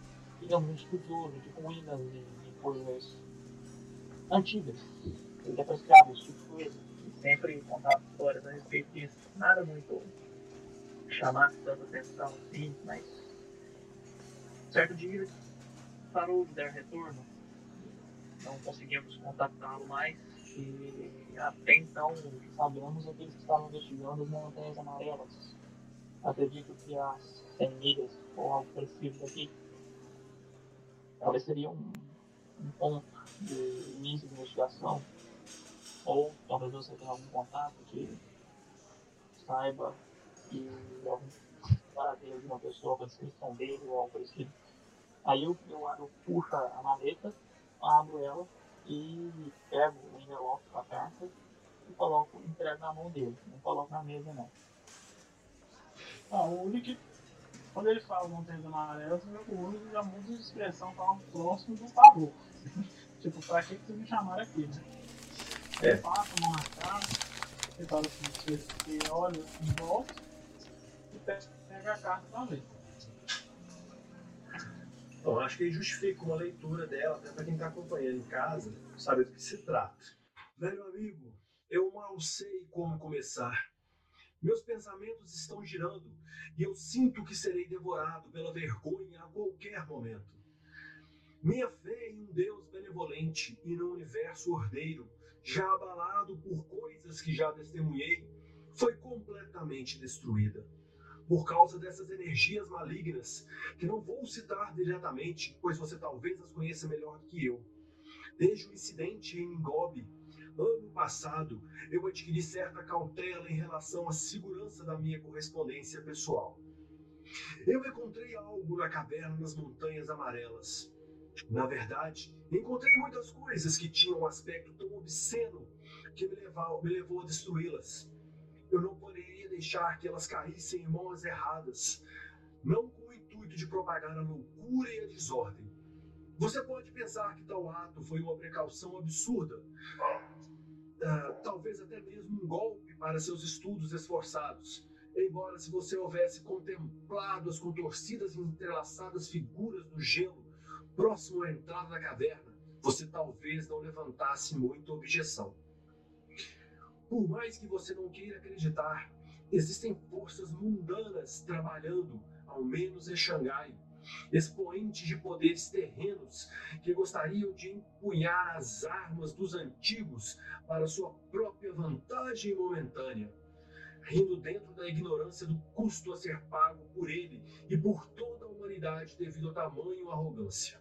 digamos, um estudioso de ruínas e de coisas antigas. Ele apreciava esse tipo de coisa sempre contava histórias a respeito disso. Nada muito chamasse tanta atenção assim, mas certo dia ele parou de dar retorno. Não conseguimos contactá-lo mais e até então sabemos aqueles que estavam investigando as montanhas amarelas. Acredito que as 100 milhas ou algo parecido daqui talvez seria um, um ponto de início de investigação ou talvez você tenha algum contato que saiba que algum paradeiro de uma pessoa com a descrição dele ou algo parecido. Aí eu, eu, eu puxo a maleta, abro ela e pego o envelope com a carta e coloco, entrego na mão dele. Não coloco na mesa não. Ah, o único quando ele fala montanhas amarelas, o único já muda de expressão para um próximo do pavor. tipo, pra que vocês me chamaram aqui, né? É. passa a mão na cara, fala assim, olha em volta e pega a carta pra ler. Bom, acho que aí justifica uma leitura dela, até para quem está acompanhando em casa, saber do que se trata. Velho amigo, eu mal sei como começar. Meus pensamentos estão girando e eu sinto que serei devorado pela vergonha a qualquer momento. Minha fé em um Deus benevolente e no universo ordeiro, já abalado por coisas que já testemunhei, foi completamente destruída. Por causa dessas energias malignas, que não vou citar diretamente, pois você talvez as conheça melhor que eu. Desde o incidente em Ngobi, ano passado, eu adquiri certa cautela em relação à segurança da minha correspondência pessoal. Eu encontrei algo na caverna nas Montanhas Amarelas. Na verdade, encontrei muitas coisas que tinham um aspecto tão obsceno que me, levou, me levou a destruí-las. Eu não deixar que elas caíssem em mãos erradas, não com o intuito de propagar a loucura e a desordem. Você pode pensar que tal ato foi uma precaução absurda, uh, talvez até mesmo um golpe para seus estudos esforçados. Embora, se você houvesse contemplado as contorcidas e entrelaçadas figuras do gelo próximo à entrada da caverna, você talvez não levantasse muita objeção. Por mais que você não queira acreditar, existem forças mundanas trabalhando, ao menos em Xangai, expoentes de poderes terrenos que gostariam de empunhar as armas dos antigos para sua própria vantagem momentânea, rindo dentro da ignorância do custo a ser pago por ele e por toda a humanidade devido ao tamanho arrogância.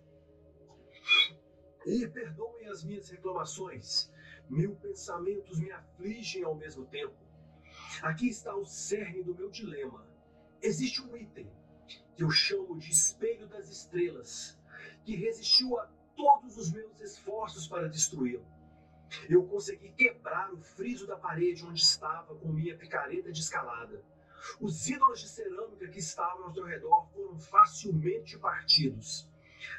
E perdoem as minhas reclamações. Mil pensamentos me afligem ao mesmo tempo. Aqui está o cerne do meu dilema. Existe um item que eu chamo de espelho das estrelas, que resistiu a todos os meus esforços para destruí-lo. Eu consegui quebrar o friso da parede onde estava com minha picareta de escalada. Os ídolos de cerâmica que estavam ao seu redor foram facilmente partidos.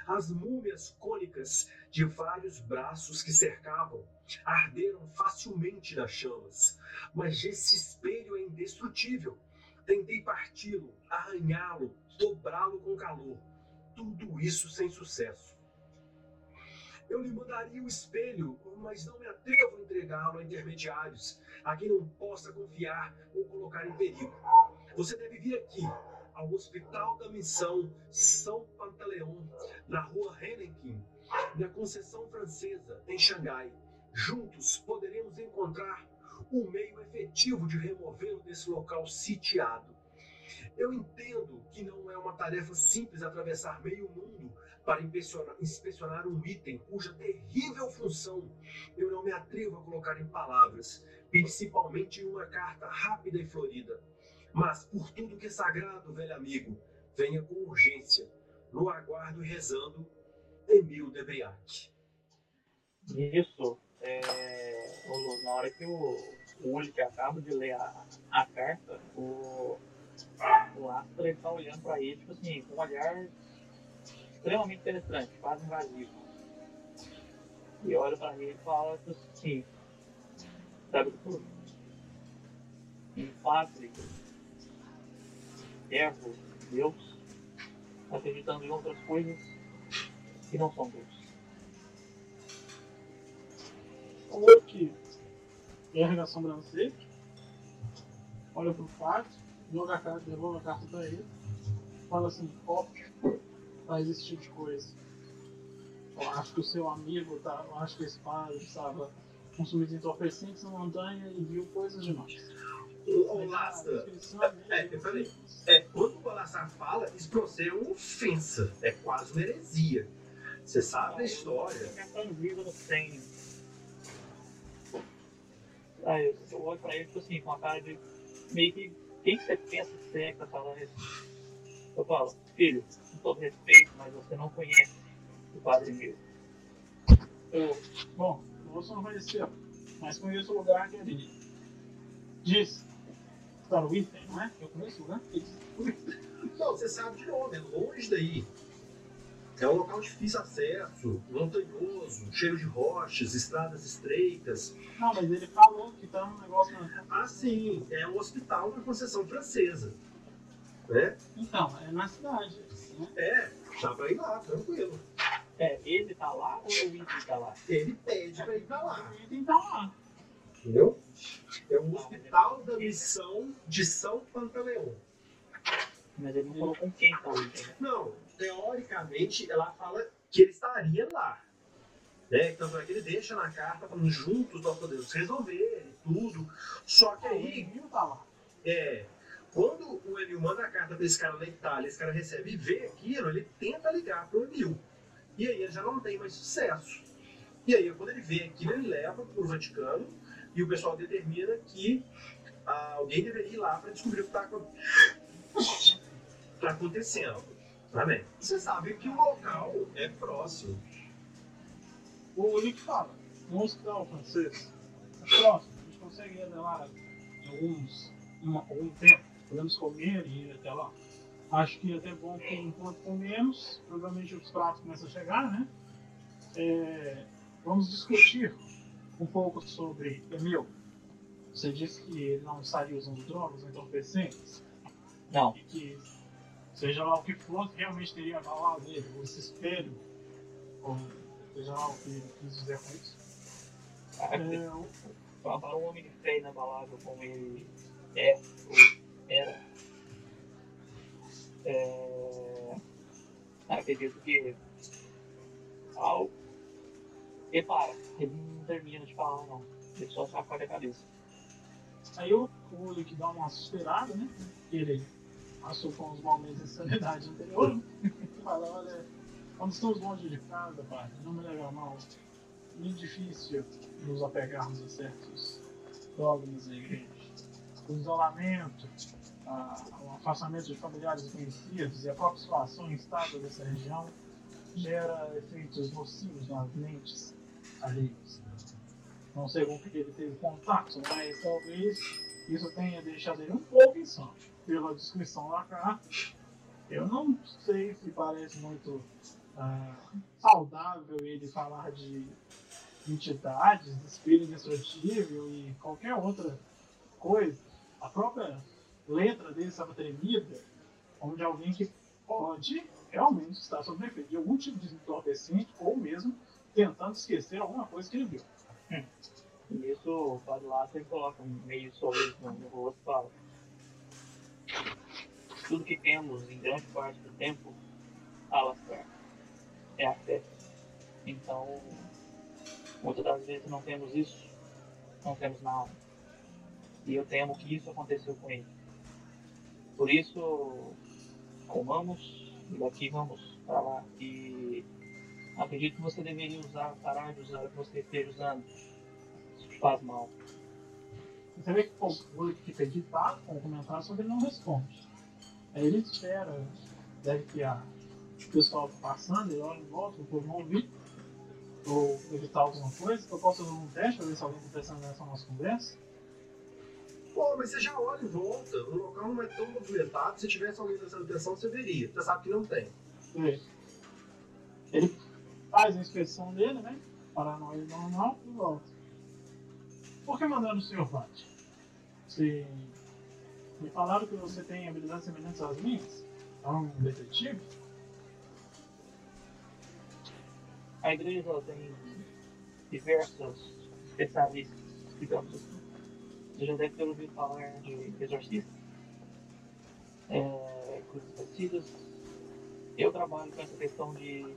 As múmias cônicas de vários braços que cercavam arderam facilmente nas chamas, mas esse espelho é indestrutível. Tentei parti-lo, arranhá-lo, dobrá-lo com calor. Tudo isso sem sucesso. Eu lhe mandaria o espelho, mas não me atrevo a entregá-lo a intermediários, a quem não possa confiar ou colocar em perigo. Você deve vir aqui, ao Hospital da Missão São Pantaleão, na rua Henneken, na Conceição Francesa, em Xangai. Juntos poderemos encontrar um meio efetivo de removê-lo desse local sitiado. Eu entendo que não é uma tarefa simples atravessar meio mundo para inspecionar, inspecionar um item cuja terrível função eu não me atrevo a colocar em palavras, principalmente em uma carta rápida e florida. Mas por tudo que é sagrado, velho amigo, venha com urgência. No aguardo e rezando, Emil Debriac. Isso. É, na hora que o, Ulrich acaba de ler a, a carta, o, o Astra está olhando para ele, tipo assim, com um olhar extremamente interessante, quase invasivo. E olha para ele e fala assim, sabe tudo? Um padre servo, Deus, acreditando em outras coisas que não são Deus. O que erga a sobrancelha, olha pro fato, joga a carta, devolve a carta pra ele, fala assim, óbvio, faz esse tipo de coisa. Eu acho que o seu amigo, tá, eu acho que esse padre estava consumindo entorpecentes na montanha e viu coisas demais. O, o Lasta, é, eu falei, é, quando o Balassar fala, isso pra você é uma ofensa, é quase uma heresia. Você sabe da história. Aí eu, eu olho pra ele tipo assim, com a cara de meio que. Quem que você pensa que você é que tá falando isso? Eu falo, filho, com todo respeito, mas você não conhece o Padre Mil. Eu, bom, você não conhecia, mas conheço o lugar que ele diz Está no item, não é? Eu conheço o lugar. Não, você sabe de nome, é longe daí. É um local de difícil acesso, montanhoso, cheio de rochas, estradas estreitas. Não, mas ele falou que tá um negócio. Ah, sim, é um hospital na concessão francesa. Né? Então, é na cidade. Né? É, dá pra ir lá, tranquilo. É, ele tá lá ou o item tá lá? Ele pede pra ir pra lá. O item tá lá. Entendeu? É o Hospital da Missão de São Pantaleão. Mas ele não falou com quem tá hoje, né? Não, teoricamente ela fala que ele estaria lá. Né? Então é que ele deixa na carta falando juntos nós podemos resolver tudo. Só que O aí, tá lá. é, quando o Emil manda a carta para esse cara na Itália, esse cara recebe e vê aquilo, ele tenta ligar pro Emil. E aí ele já não tem mais sucesso. E aí quando ele vê aquilo, ele leva pro Vaticano e o pessoal determina que ah, alguém deveria ir lá para descobrir o que está acontecendo. Tá bem? Você sabe que o local é próximo. O Nick fala, no hospital francês, é próximo, a gente consegue ir lá em alguns, uma, algum tempo, podemos comer e ir até lá. Acho que é até bom que enquanto comemos, provavelmente os pratos começam a chegar, né? É, vamos discutir um pouco sobre Emil. Você disse que ele não estaria usando drogas entorpecentes Não, e que, seja lá o que for, realmente teria abalado ele, ou esse espelho, ou seja lá o que ele quis dizer com isso. É, o- para um homem de fé inabalável como ele é, ou era, é, acredito que ao ele para, ele não termina de falar não, ele só sacode a cabeça. Aí o Ulrich dá uma suspirada, né? Ele passou com os momentos de sanidade anterior. né? Fala, olha, quando estamos longe de casa, pai, não me leva mal. Muito difícil nos apegarmos a certos dogmas da igreja. O isolamento, a- o afastamento de familiares e conhecidos e a própria situação instável dessa região gera efeitos nocivos nas mentes alheias. Não sei com que ele teve contato, mas talvez isso tenha deixado ele um pouco insano. Pela descrição da carta, eu não sei se parece muito ah, saudável ele falar de entidades, de espírito destrutível e qualquer outra coisa. A própria letra dele estava tremida, como de alguém que pode realmente estar sob efeito de algum tipo de entorpecente ou mesmo tentando esquecer alguma coisa que ele viu. Nisso o Padre Lázaro coloca meio sorriso no rosto e fala tudo que temos em grande parte do tempo, Alascar, é a fé. Então, muitas das vezes não temos isso, não temos nada. E eu temo que isso aconteceu com ele. Por isso, comamos e daqui vamos para lá. E acredito que você deveria usar, parar de usar o que você esteja usando. Isso te faz mal. Você vê que o fica editado com o comentário, que ele não responde. Aí ele espera, deve que a, o pessoal tá passando, ele olha em volta, o povo não ouvir, ou evitar alguma coisa, eu posso fazer um teste pra ver se alguém está prestando atenção na nossa conversa. Pô, mas você já olha em volta, o local não é tão movimentado. Se tivesse alguém prestando atenção, você veria. Você sabe que não tem. Vê. Ele faz a inspeção dele, né? Paranoia normal e volta. Por que mandando o senhor bate? Se me falaram que você tem habilidades semelhantes às minhas? É um detetive? A igreja tem diversos especialistas, digamos assim. Você já deve ter ouvido falar de exorcista, é, coisas parecidas. Eu trabalho com essa questão de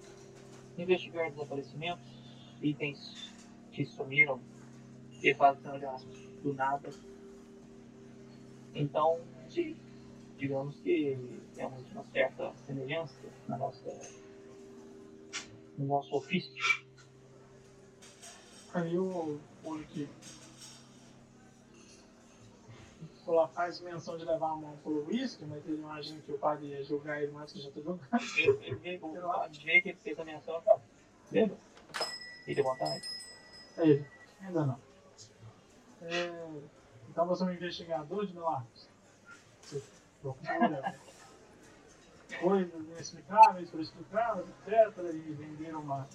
investigar desaparecimentos, itens que sumiram e fazem do nada. Então, sim, digamos que temos uma certa semelhança na nossa no nosso ofício. Aí o olho que ela faz menção de levar a mão pro uísque, mas ele imagina que o padre ia julgar ele mais que já tá jogando. Ele, ele vê, que ele fez a menção e fala, lembra? E de vontade. Aí ele, ainda não. É, então você é um investigador de milagres. Você procura coisas inexplicáveis para explicar, etc. E vender uma,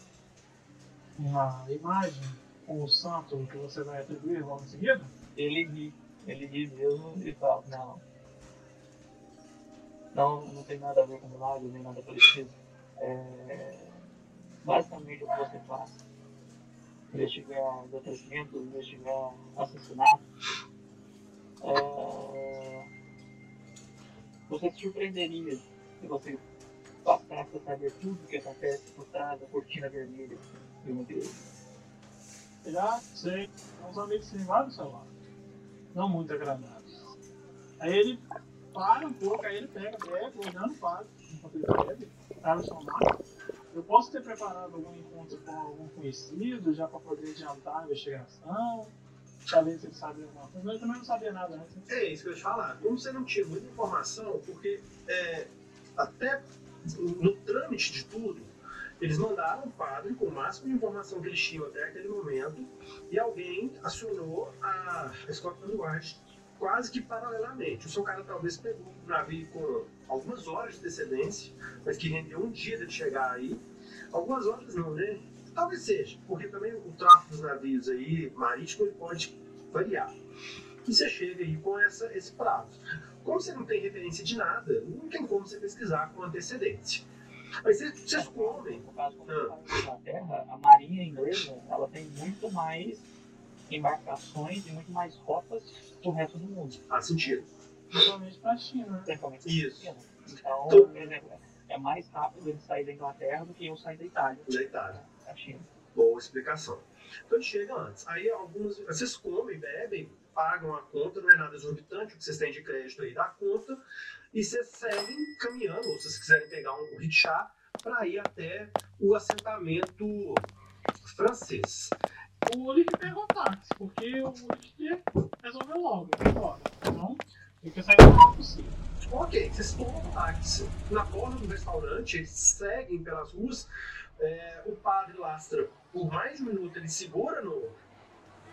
uma imagem com o santo que você vai atribuir logo em seguida. Ele ri, ele ri mesmo e fala, não. Não, não tem nada a ver com milagre, nem nada parecido. É, basicamente o que você faz investigar desaparecimentos, investigar assassinatos. É... Você se surpreenderia se você passasse a saber tudo que acontece por trás da cortina vermelha de uma igreja. Já sei, uns amigos têm vários celular. Não muito agradáveis. Aí ele para um pouco, aí ele pega, bebe, olhando para enquanto ele bebe, abre o celular. Eu posso ter preparado algum encontro com algum conhecido, já para poder adiantar a investigação, se ele sabia alguma coisa, mas eu também não sabia nada antes. né? É isso que eu ia te falar. Como você não tinha muita informação, porque é, até no trâmite de tudo, eles mandaram um padre com o máximo de informação que eles tinham até aquele momento, e alguém acionou a Scotland Yard quase que paralelamente. O seu cara talvez pegou o navio com algumas horas de antecedência, mas que rendeu um dia dele chegar aí. Algumas horas não, né? Talvez seja, porque também o tráfego dos navios aí, marítimo, ele pode variar. E você chega aí com essa, esse prazo. Como você não tem referência de nada, não tem como você pesquisar com antecedência. Mas vocês, vocês comem. No caso, como Ah. na Inglaterra, a marinha inglesa ela tem muito mais embarcações e muito mais rotas do resto do mundo. Faz sentido. Principalmente pra China, né? Principalmente Isso. na China. Então, Então- é mais rápido ele sair da Inglaterra do que eu sair da Itália, Da Itália. Da China. Boa explicação. Então ele chega antes. Aí algumas. Vocês comem, bebem, pagam a conta, não é nada exorbitante, o que vocês têm de crédito aí dá conta, e vocês seguem caminhando, ou se vocês quiserem pegar um rickshaw, para ir até o assentamento francês. O Ulick pegou táxi, porque o Ulick quer resolver logo, ir embora. Então, ele quer sair o mais possível. Ok, vocês tomam táxi na porta do restaurante, eles seguem pelas ruas. É, o padre lastra por mais um minuto, ele segura no,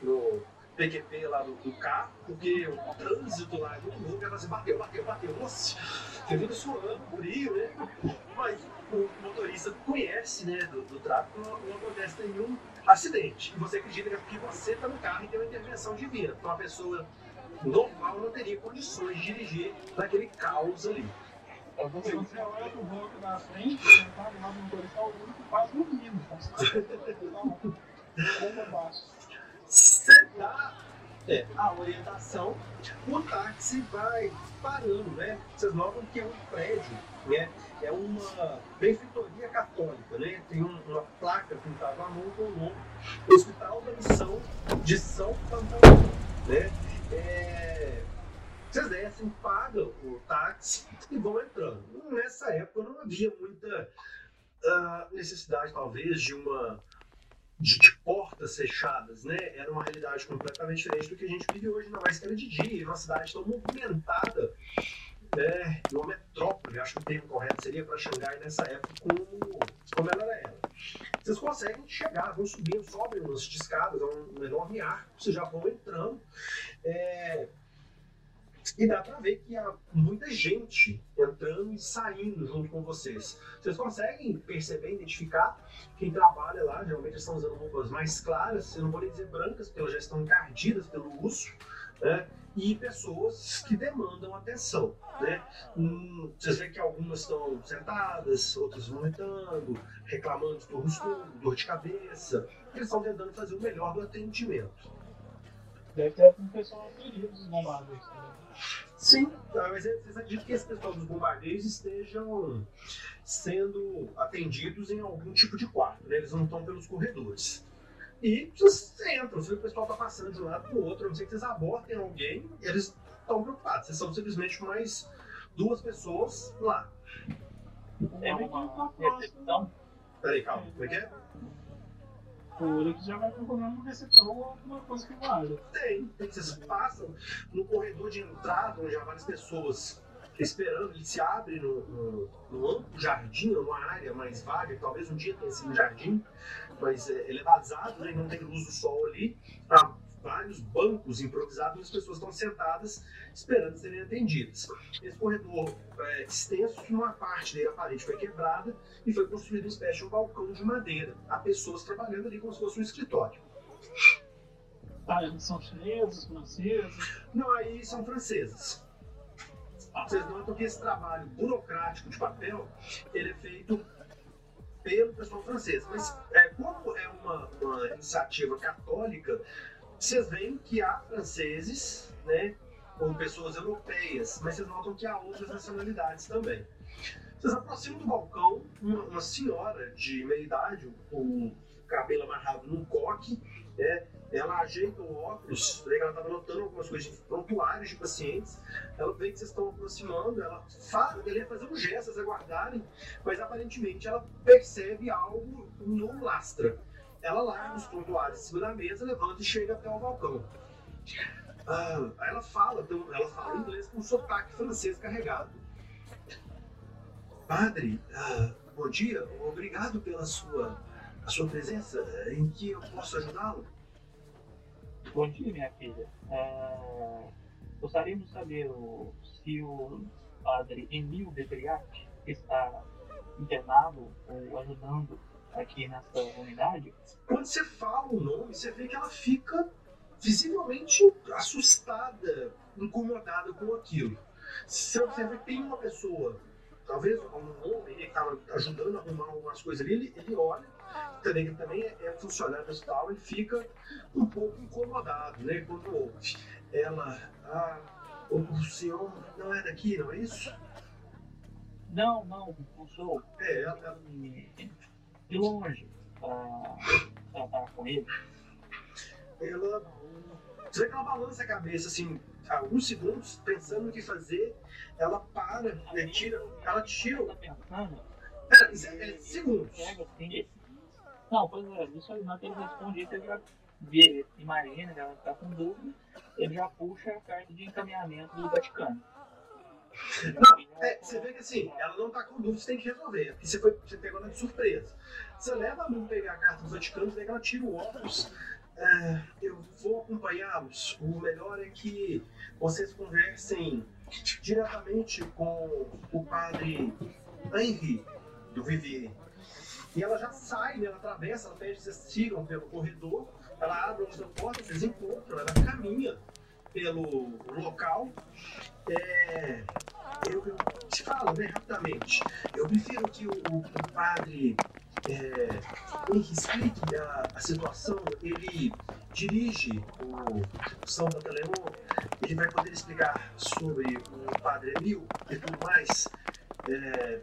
no PQP lá do, do carro, porque o trânsito lá é muito louco. Ela assim, bateu, bateu, bateu. Nossa, vindo suando, frio, né? Mas o motorista conhece, né, do, do tráfego, não, não acontece nenhum acidente. E você acredita que é porque você está no carro e tem uma intervenção divina. Então, uma pessoa normal não teria condições de dirigir naquele caos ali. Você olha pro banco da frente, sentado lá no motorista, o Ulick quase dormindo. Bomba baixo. Você dá a orientação, o táxi vai parando, né? Vocês notam que é um prédio, né? É uma benfeitoria católica, né? Tem um- uma placa pintada à mão com o nome Hospital da Missão de São Pantaleão, Vocês descem, pagam o táxi e vão entrando. Nessa época não havia muita ah, necessidade, talvez, de uma de, de portas fechadas, né? Era uma realidade completamente diferente do que a gente vive hoje, ainda mais que era de dia, uma cidade tão movimentada, né? Uma metrópole, acho que o termo correto seria para Xangai nessa época, como, como ela era. Vocês conseguem chegar, vão subindo, sobem umas escadas, é um enorme arco, vocês já vão entrando. é, E dá pra ver que há muita gente entrando e saindo junto com vocês. Vocês conseguem perceber, identificar quem trabalha lá, geralmente estão usando roupas mais claras, eu não vou nem dizer brancas, porque elas já estão encardidas pelo uso, né? E pessoas que demandam atenção, né? Hum, vocês veem que algumas estão sentadas, outras vomitando, reclamando de dor no dor de cabeça. Eles estão tentando fazer o melhor do atendimento. Deve ter um pessoal ferido bombardeiros também. Sim, tá, mas vocês acreditam que esse pessoal dos bombardeiros estejam sendo atendidos em algum tipo de quarto, né? Eles não estão pelos corredores. E vocês entram, se o pessoal está passando de um lado para o outro, a não ser que vocês abortem alguém, eles estão preocupados. Vocês são simplesmente mais duas pessoas lá. É tá uma recepção. Peraí, calma, como é que é? O Ulick já vai procurando uma recepção ou alguma coisa que valha. Tem, tem. Vocês passam no corredor de entrada, onde há várias pessoas esperando, ele se abre no, no, no amplo jardim, numa área mais vaga, que talvez um dia tenha sido um jardim, mas é, ele é vazado, né, não tem luz do sol ali. Há vários bancos improvisados, e as pessoas estão sentadas esperando serem atendidas. Esse corredor é, extenso, uma parte dele, a parede foi quebrada e foi construído uma espécie de um balcão de madeira. Há pessoas trabalhando ali como se fosse um escritório. Tá, eles são chineses, franceses. Não, aí são francesas. Vocês notam que esse trabalho burocrático de papel, ele é feito pelo pessoal francês. Mas é, como é uma, uma iniciativa católica, vocês veem que há franceses, né, ou pessoas europeias, mas vocês notam que há outras nacionalidades também. Vocês aproximam do balcão, uma, uma senhora de meia idade, com cabelo amarrado num coque, né, ela ajeita o óculos, ela estava notando algumas coisas de prontuários de pacientes, ela vê que vocês estão aproximando, ela fala, ela ia fazer um gesto, vocês aguardarem, mas aparentemente ela percebe algo no lastra. Ela larga os prontuários em cima da mesa, levanta e chega até o balcão. Ah, ela fala, ela fala inglês com um sotaque francês carregado. Padre, ah, bom dia, obrigado pela sua, a sua presença. Em que eu posso ajudá-lo? Bom dia, minha filha. É, gostaríamos de saber se o padre Emil Debriac está internado ou ajudando aqui nessa unidade. Quando você fala o nome, você vê que ela fica visivelmente assustada, incomodada com aquilo. Você observa que tem uma pessoa, talvez um homem que estava ajudando a arrumar algumas coisas ali, ele, ele olha também, que também é, é funcionário do hospital, ele fica um pouco incomodado, né? Quando ouve ela, ah, o senhor não é daqui, não é isso? Não, não, não sou. É, ela, ela... De longe, para tratar com ele. Ela. Você vê que ela balança a cabeça assim, alguns segundos, pensando o que fazer, ela para, né, tira, ela tira. Tá pensando? É, isso é, é segundos. Pega assim, não, pois é, isso aí, na hora que ele responde isso, ele já vê, imagina que ela está com dúvida, ele já puxa a carta de encaminhamento do Vaticano. Não, é, você vê que assim, ela não está com dúvida, você tem que resolver, porque você, foi, você pegou ela de surpresa. Você leva a mão pegar a carta do Vaticano, que ela tira o óculos. É, eu vou acompanhá-los. O melhor é que vocês conversem diretamente com o padre Henri do Vivier. E ela já sai, né? ela atravessa, ela pede que vocês sigam pelo corredor, ela abre outra porta, vocês encontram, ela caminha pelo local. É, eu, te falo né, rapidamente. Eu prefiro que o, o, o padre é, explique a, a, situação. Ele dirige o, o São Pantaleão, ele vai poder explicar sobre o padre Emil e tudo mais. É,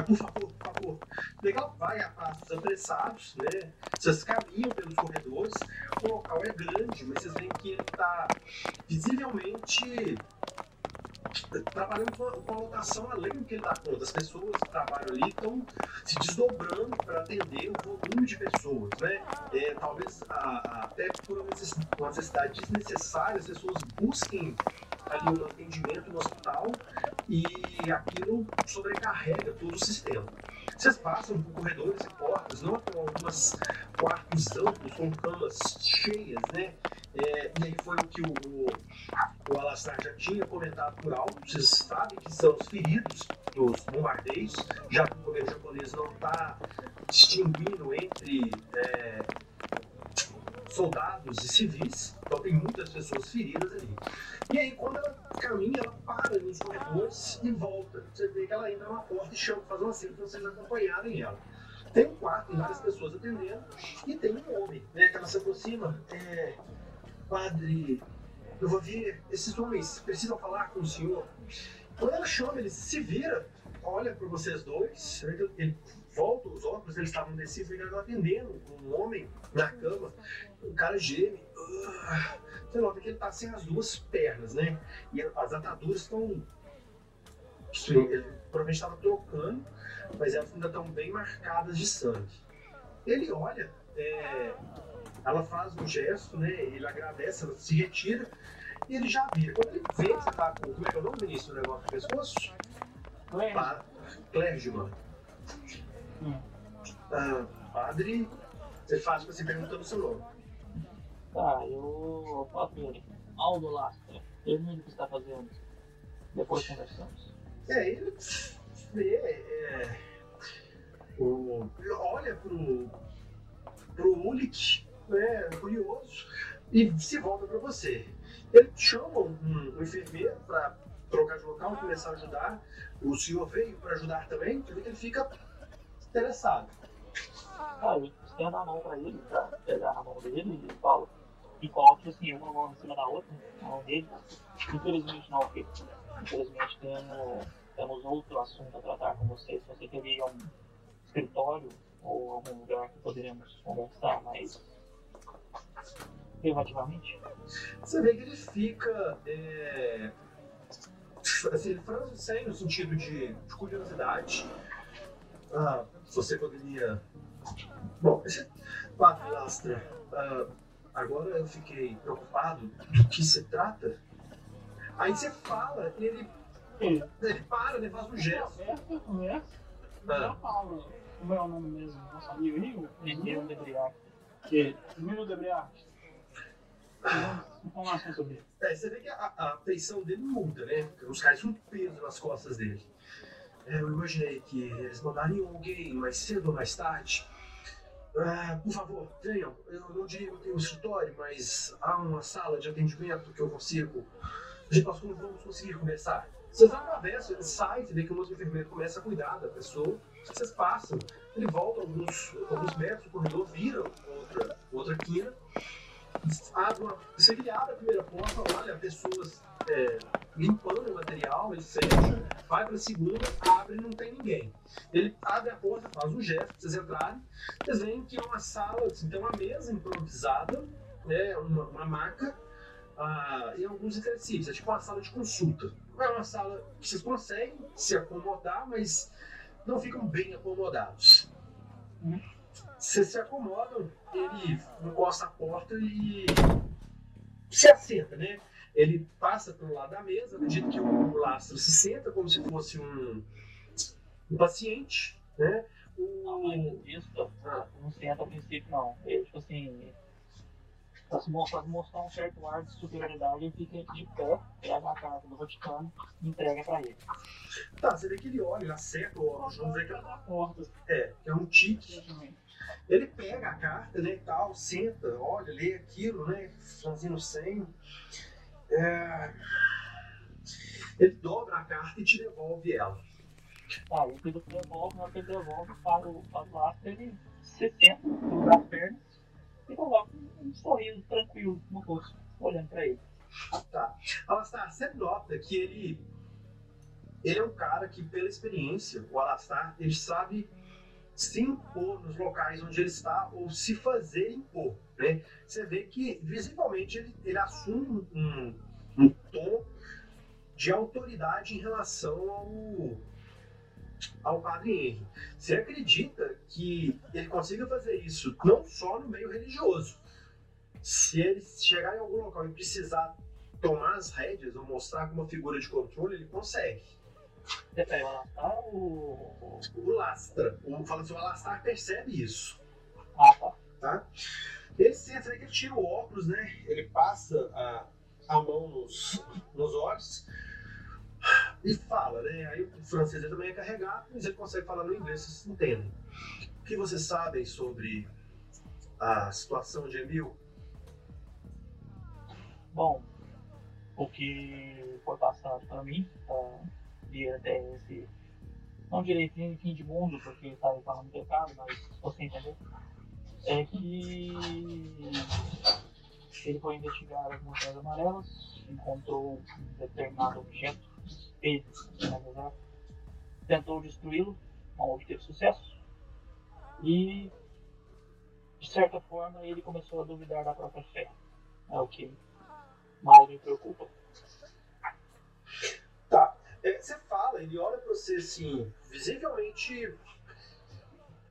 por favor, por favor. Legal, vai a passos apressados, né? Vocês caminham pelos corredores, o local é grande, mas vocês veem que ele está visivelmente trabalhando com uma lotação além do que ele dá conta. As pessoas que trabalham ali estão se desdobrando para atender o volume de pessoas, né? É, talvez a, a, até por uma necessidade desnecessária, as pessoas busquem ali um atendimento no hospital e aquilo sobrecarrega todo o sistema. Vocês passam por corredores e portas, notam alguns quartos amplos com camas cheias, né? É, e aí foi o que o, o, o já tinha comentado por alto. Vocês sabem que são os feridos dos bombardeios, já que o governo japonês não está distinguindo entre é, soldados e civis, então tem muitas pessoas feridas ali. E aí, quando ela caminha, ela para nos corredores e volta. Você vê que ela entra na porta e chama, faz uma cena para vocês acompanharem ela. Tem um quarto, tem várias pessoas atendendo, e tem um homem, né, que ela se aproxima. É, padre, eu vou ver, esses homens precisam falar com o senhor. Quando ela chama, ele se vira, olha para vocês dois, ele volta os óculos, eles estavam descidos, ele estava atendendo um homem na cama, o cara geme. Uh, você nota que ele está sem as duas pernas, né? E as ataduras estão. Ele provavelmente estava trocando, mas elas ainda estão bem marcadas de sangue. Ele olha, é, ela faz um gesto, né? Ele agradece, ela se retira e ele já vira. Quando ele vê que você está com. Como é que é o nome do ministro do negócio do pescoço? Clergyman. Hum. Ah, padre, você faz você perguntando o seu nome. Tá, eu falo ele. Aldo Lastra, termine o que está fazendo. Depois conversamos. É, ele vê, é, o, olha pro, pro Ulick, né, curioso, e se volta para você. Ele chama um, um enfermeiro para trocar de local, começar a ajudar. O senhor veio para ajudar também, que ele fica interessado. Ah, eu estendo a mão pra ele, pra pegar na mão dele e falo. E coloco assim, uma mão em cima da outra, na mão dele. Infelizmente não, porque infelizmente temos, temos outro assunto a tratar com você. Se você queria um escritório ou algum lugar que poderíamos conversar mais privativamente. Você vê que ele fica. É... Assim, ele franze sem no sentido de, de curiosidade. Ah, você poderia. Bom, esse Pato Lastra, ah, agora eu fiquei preocupado do que se trata. Aí você fala, ele, Ele ele para, ele faz um gesto. conversa, conversa, já fala. Como é o nome mesmo? Nosso amigo Rio? Primeiro debriar. Que? Emílio Debriarte. Informações sobre ele. É, você vê que a, a feição dele muda, né? Os caras um peso nas costas dele. É, eu imaginei que eles mandariam alguém mais cedo ou mais tarde. Ah, por favor, venham. Eu não diria que eu tenho um escritório, mas há uma sala de atendimento que eu consigo. Nós vamos conseguir conversar. Vocês atravessam, ele sai, você vê que o outro enfermeiro começa a cuidar da pessoa. Vocês passam, ele volta alguns, alguns metros, o corredor vira outra, outra quina você que abre a primeira porta, olha, pessoas é, limpando o material, ele fecha, vai para a segunda, abre e não tem ninguém. Ele abre a porta, faz um gesto para vocês entrarem, vocês veem que é uma sala, assim, tem uma mesa improvisada, né, uma, uma maca ah, e alguns utensílios, é tipo uma sala de consulta. É uma sala que vocês conseguem se acomodar, mas não ficam bem acomodados. Vocês se acomodam, ele encosta a porta e se assenta, né? Ele passa pelo lado da mesa, acredito que o lastro se senta como se fosse um, um paciente, né? Não, O, mas isso, não senta a princípio não. Ele, tipo assim, pra se mostrar, mostrar um certo ar de superioridade, ele fica de pé, pega a carta do Vaticano e entrega pra ele. tá, você vê que ele olha, ele acerta o óculos, vamos ver que é, da porta, é, que é um tique. Ele pega a carta, né, tal, senta, olha, lê aquilo, né, franzindo o senho. É, Ele dobra a carta e te devolve ela. Tá, e quando ele devolve, na hora que ele devolve, faz o o lastro, ele se senta, cruza as pernas e coloca um sorriso tranquilo no rosto, olhando pra ele. Alastar, você nota que ele ele é um cara que, pela experiência, o Alastar, ele sabe se impor nos locais onde ele está ou se fazer impor. Né? Você vê que, visivelmente, ele, ele assume um, um tom de autoridade em relação ao, ao Padre Henry. Você acredita que ele consiga fazer isso não só no meio religioso. Se ele chegar em algum local e precisar tomar as rédeas ou mostrar como figura de controle, ele consegue. Pega o Alastar ou. O Lastra, o fala assim, o Alastar percebe isso, Ah, tá. tá? Ele senta, né, que ele tira o óculos, né? Ele passa a, a mão nos, nos olhos e fala, né? Aí o francês também é carregado, mas ele consegue falar no inglês, vocês entendem. O que vocês sabem sobre a situação de Emil? Bom, o que foi passado para mim, tá, e até esse, não direitinho fim de mundo, porque está falando pecado, mas você entendeu, é que ele foi investigar as montanhas amarelas, encontrou um determinado objeto, espelho, na verdade, tentou destruí-lo, não obteve sucesso, e de certa forma ele começou a duvidar da própria fé. É o que mais me preocupa. É, você fala, ele olha pra você assim, visivelmente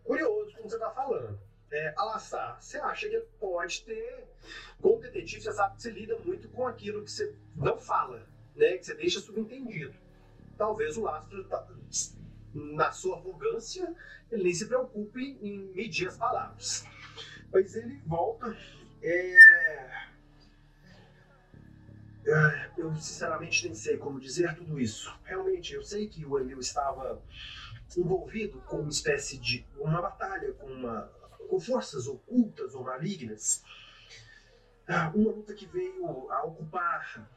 curioso com o que você tá falando. É, Alassar, você acha que ele pode ter. Como detetive, você sabe que você lida muito com aquilo que você não fala, né? Que você deixa subentendido. Talvez o Lastro, tá- na sua arrogância, ele nem se preocupe em medir as palavras. Mas ele volta. É... Eu sinceramente nem sei como dizer tudo isso. Realmente, eu sei que o Emil estava envolvido com uma espécie de uma batalha com, uma, com forças ocultas ou malignas. Ah, Uma luta que veio a ocupar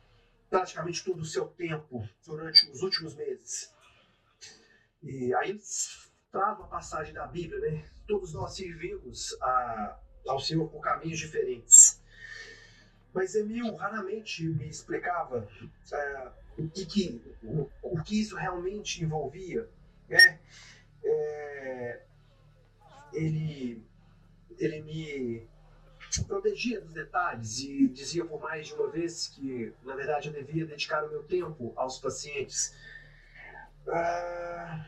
praticamente todo o seu tempo durante os últimos meses. E aí ele traz uma passagem da Bíblia, né? Todos nós servimos a, ao Senhor por caminhos diferentes. Mas Emil raramente me explicava é, o, que, que, o, o, que isso realmente envolvia. Né? É, ele, ele me protegia dos detalhes e dizia por mais de uma vez que, na verdade, eu devia dedicar o meu tempo aos pacientes. Ah,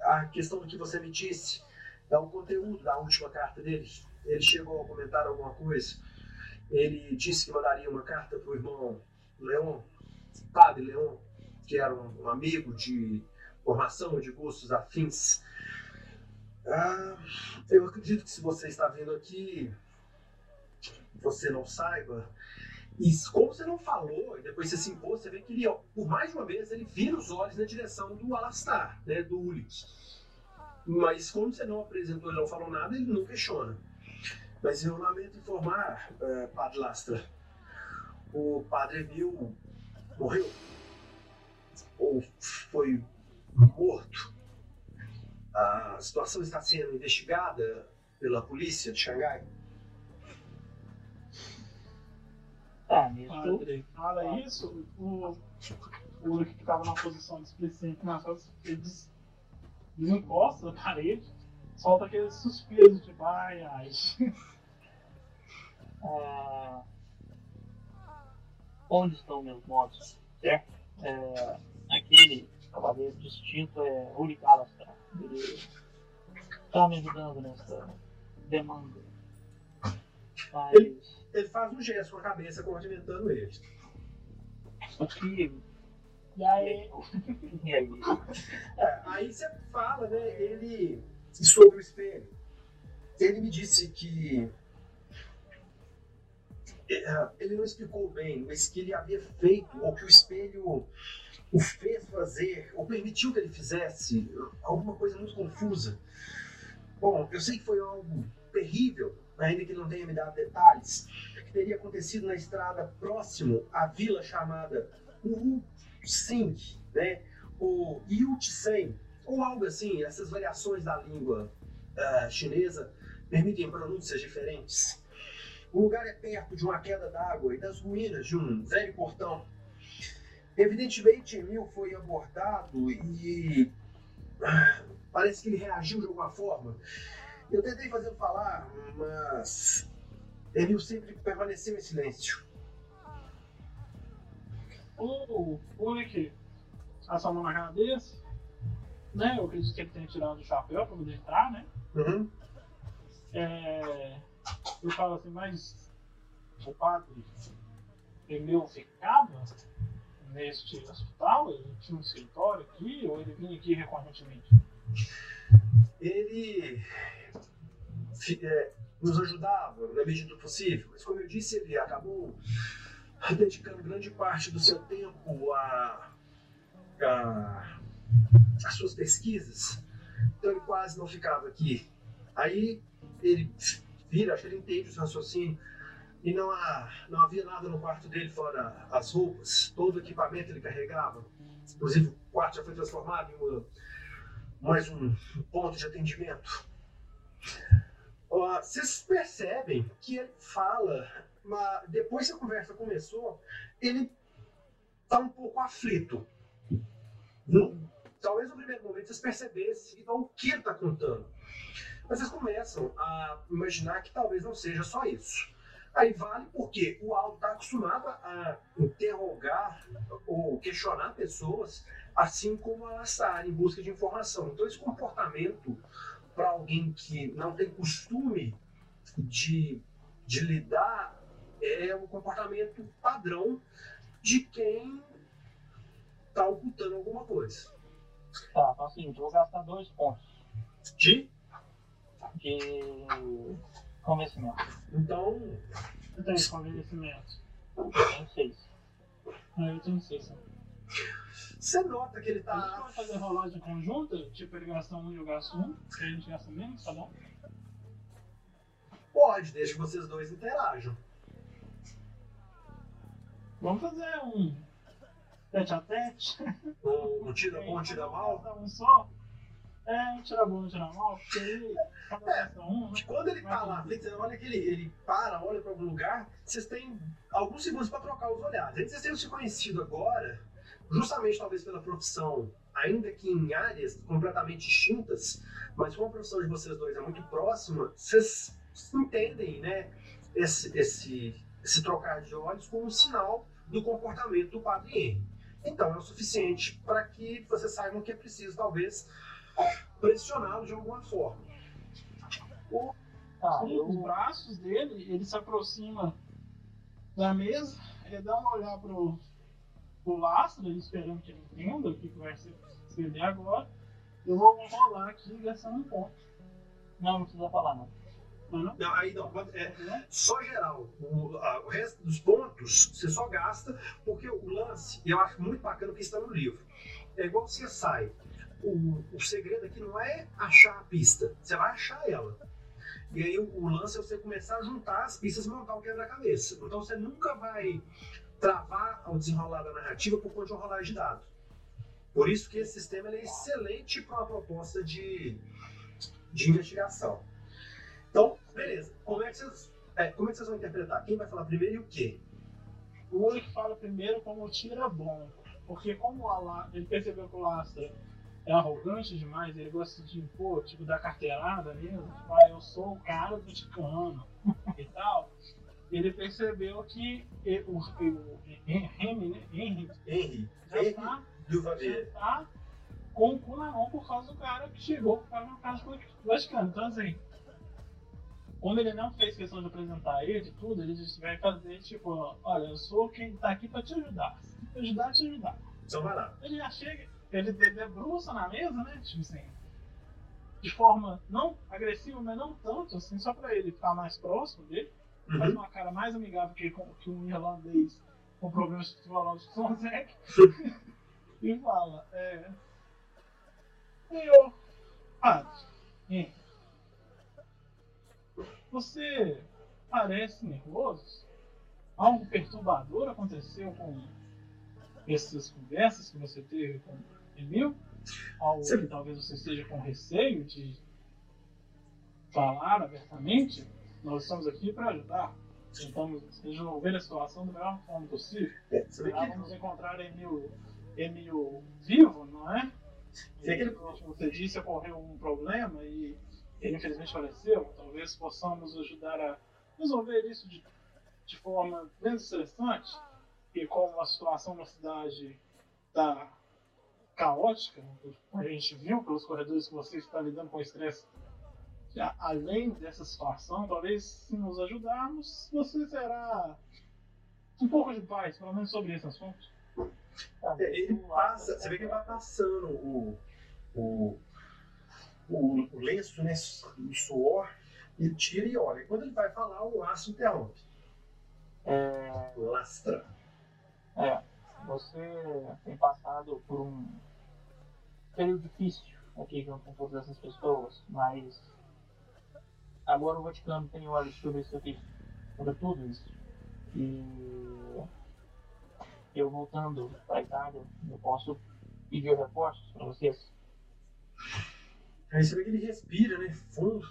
a questão do que você me disse é o conteúdo da última carta dele. Ele chegou a comentar alguma coisa. Ele disse que mandaria uma carta para o irmão Leon, padre Leon, que era um, amigo de formação de gostos afins. Ah, eu acredito que se você está vendo aqui, você não saiba. E como você não falou, e depois você se impôs, você vê que ele, por mais de uma vez, ele vira os olhos na direção do Alastar, né, do Ulik. Mas como você não apresentou, ele não falou nada, ele não questiona. Mas eu lamento informar, uh, Padre Lastra, o Padre Emil morreu. Ou foi morto. A situação está sendo investigada pela polícia de Xangai. Ah, Padre, fala isso, o, o que estava na posição displicente costas, ele des, desencosta na parede, solta aqueles suspiros de ai, ai. Ah, onde estão meus modos? Certo? É, aquele cavaleiro distinto é Uri Kalastra. Ele está me ajudando nessa demanda. Mas ele faz um gesto com a cabeça coordenando ele. Aqui. E aí? E aí? É, aí você fala, né? Ele. Sobre o espelho. Ele me disse que. É, ele não explicou bem, mas que ele havia feito, ou que o espelho o fez fazer, ou permitiu que ele fizesse, alguma coisa muito confusa. Bom, eu sei que foi algo terrível, ainda que não tenha me dado detalhes, que teria acontecido na estrada próximo à vila chamada Urusing, né? ou Yutsen, ou algo assim. Essas variações da língua uh, chinesa permitem pronúncias diferentes. O lugar é perto de uma queda d'água e das ruínas de um velho portão. Evidentemente, Emil foi abordado e parece que ele reagiu de alguma forma. Eu tentei fazer falar, mas Emil sempre permaneceu em silêncio. O Unic a sua mão na cabeça, né? Eu acredito que ele tenha tirado o chapéu para poder entrar, né? Uhum. É, eu falo assim, mas o padre Emil ficava neste hospital? Ele tinha um escritório aqui ou ele vinha aqui recorrentemente? Ele é, nos ajudava na medida do possível. Mas, como eu disse, ele acabou dedicando grande parte do seu tempo a, a, a suas pesquisas. Então, ele quase não ficava aqui. Aí, ele vira, acho que ele entende o raciocínio. E não, há, não havia nada no quarto dele fora as roupas, todo o equipamento ele carregava. Inclusive, o quarto já foi transformado em uma, mais um ponto de atendimento vocês percebem que ele fala, mas depois que a conversa começou, ele está um pouco aflito. Talvez no primeiro momento vocês percebessem então, o que ele está contando. Mas vocês começam a imaginar que talvez não seja só isso. Aí vale porque o Aldo está acostumado a interrogar ou questionar pessoas, assim como ela está em busca de informação. Então, esse comportamento para alguém que não tem costume de, de lidar é um comportamento padrão de quem está ocultando alguma coisa. Tá, então assim, vou gastar dois pontos. De? De convencimento. Então. Eu tenho convencimento. Eu tenho seis. Ah, eu tenho seis. Né? Você nota que ele A gente tá. pode fazer rolagem conjunta, tipo ele gasta um e eu gasto um, que a gente gasta menos, tá bom? Pode, deixa que vocês dois interajam. Vamos fazer um tete a tete. Um, um tira bom, um tira mal. Um só. É, tira bom, tira mal, porque cada gasta um, né? Quando ele tá lá, você olha que ele, ele para, olha pra algum lugar, vocês têm alguns segundos pra trocar os olhares. Vocês terem se conhecido agora, justamente talvez pela profissão, ainda que em áreas completamente distintas, mas como a profissão de vocês dois é muito próxima, vocês entendem, né, esse, esse, esse trocar de olhos como um sinal do comportamento do Padre Henry. Então é o suficiente para que vocês saibam que é preciso, talvez, pressioná-lo de alguma forma. O, Tá, com eu, os braços dele, ele se aproxima da mesa, ele dá uma olhada pro, pro lastro, esperando que ele entenda o que, que vai ser agora. Eu vou rolar aqui gastando um ponto. não, não precisa falar, não. Não, não? Não, aí não, é, só geral. O, a- o resto dos pontos você só gasta, porque o lance, eu acho muito bacana que está no livro. É igual você sai. O, o segredo aqui não é achar a pista, você vai achar ela. E aí o, o lance é você começar a juntar as pistas e montar o quebra-cabeça. Então você nunca vai travar ao desenrolar da narrativa por conta de uma rolagem de dado. Por isso que esse sistema é excelente para uma proposta de, de investigação. Então, beleza. Como é, que vocês, é, como é que vocês vão interpretar? Quem vai falar primeiro e o quê? O Ulrich fala primeiro como tira bom. Porque como o Ala- ele percebeu que o Lastra é arrogante demais, ele gosta de impor, tipo, dar carteirada mesmo, tipo, ah, eu sou o cara do ticano e tal. Ele percebeu que o, o, Henry, né? Henry Henry. já tá, do já tá com o cu na mão por causa do cara que chegou para uma casa do Vaticano. Então, assim, como ele não fez questão de apresentar ele, tudo, ele disse, vai fazer tipo, olha, eu sou quem tá aqui pra te ajudar. Se te ajudar, te ajudar. Então vai lá. Ele já chega, ele de- debruça na mesa, né? Tipo assim, de forma não agressiva, mas não tanto, assim, só pra ele ficar mais próximo dele. Faz Uhum. uma cara mais amigável que, que um irlandês com problemas psicológicos consegue. e fala, é. Eu. Padre, hein, você parece nervoso? Algo perturbador aconteceu com essas conversas que você teve com Emil? Algo que talvez você esteja com receio de falar abertamente? Nós estamos aqui para ajudar. Tentamos resolver a situação da melhor forma possível. É, Ah, que vamos encontrar Emil, Emil vivo, não é? Ele- Como você disse, ocorreu um problema e ele infelizmente faleceu. Talvez possamos ajudar a resolver isso de, de forma menos estressante. E como a situação na cidade está caótica, a gente viu pelos corredores que você está lidando com estresse. a- Além dessa situação, talvez se nos ajudarmos, você terá um pouco de paz, pelo menos sobre esse assunto. É, ele o passa, você vê que ele vai passando o, o, o, o lenço, né, o suor, ele tira e olha. E quando ele vai falar, o laço interrompe. É, Lastra. É, você tem passado por um período difícil aqui junto com todas essas pessoas, mas agora o Vaticano tem olhos sobre isso aqui, sobre tudo isso. E eu voltando para a Itália, eu posso pedir reforços para vocês. Aí você vê que ele respira, né, fundo.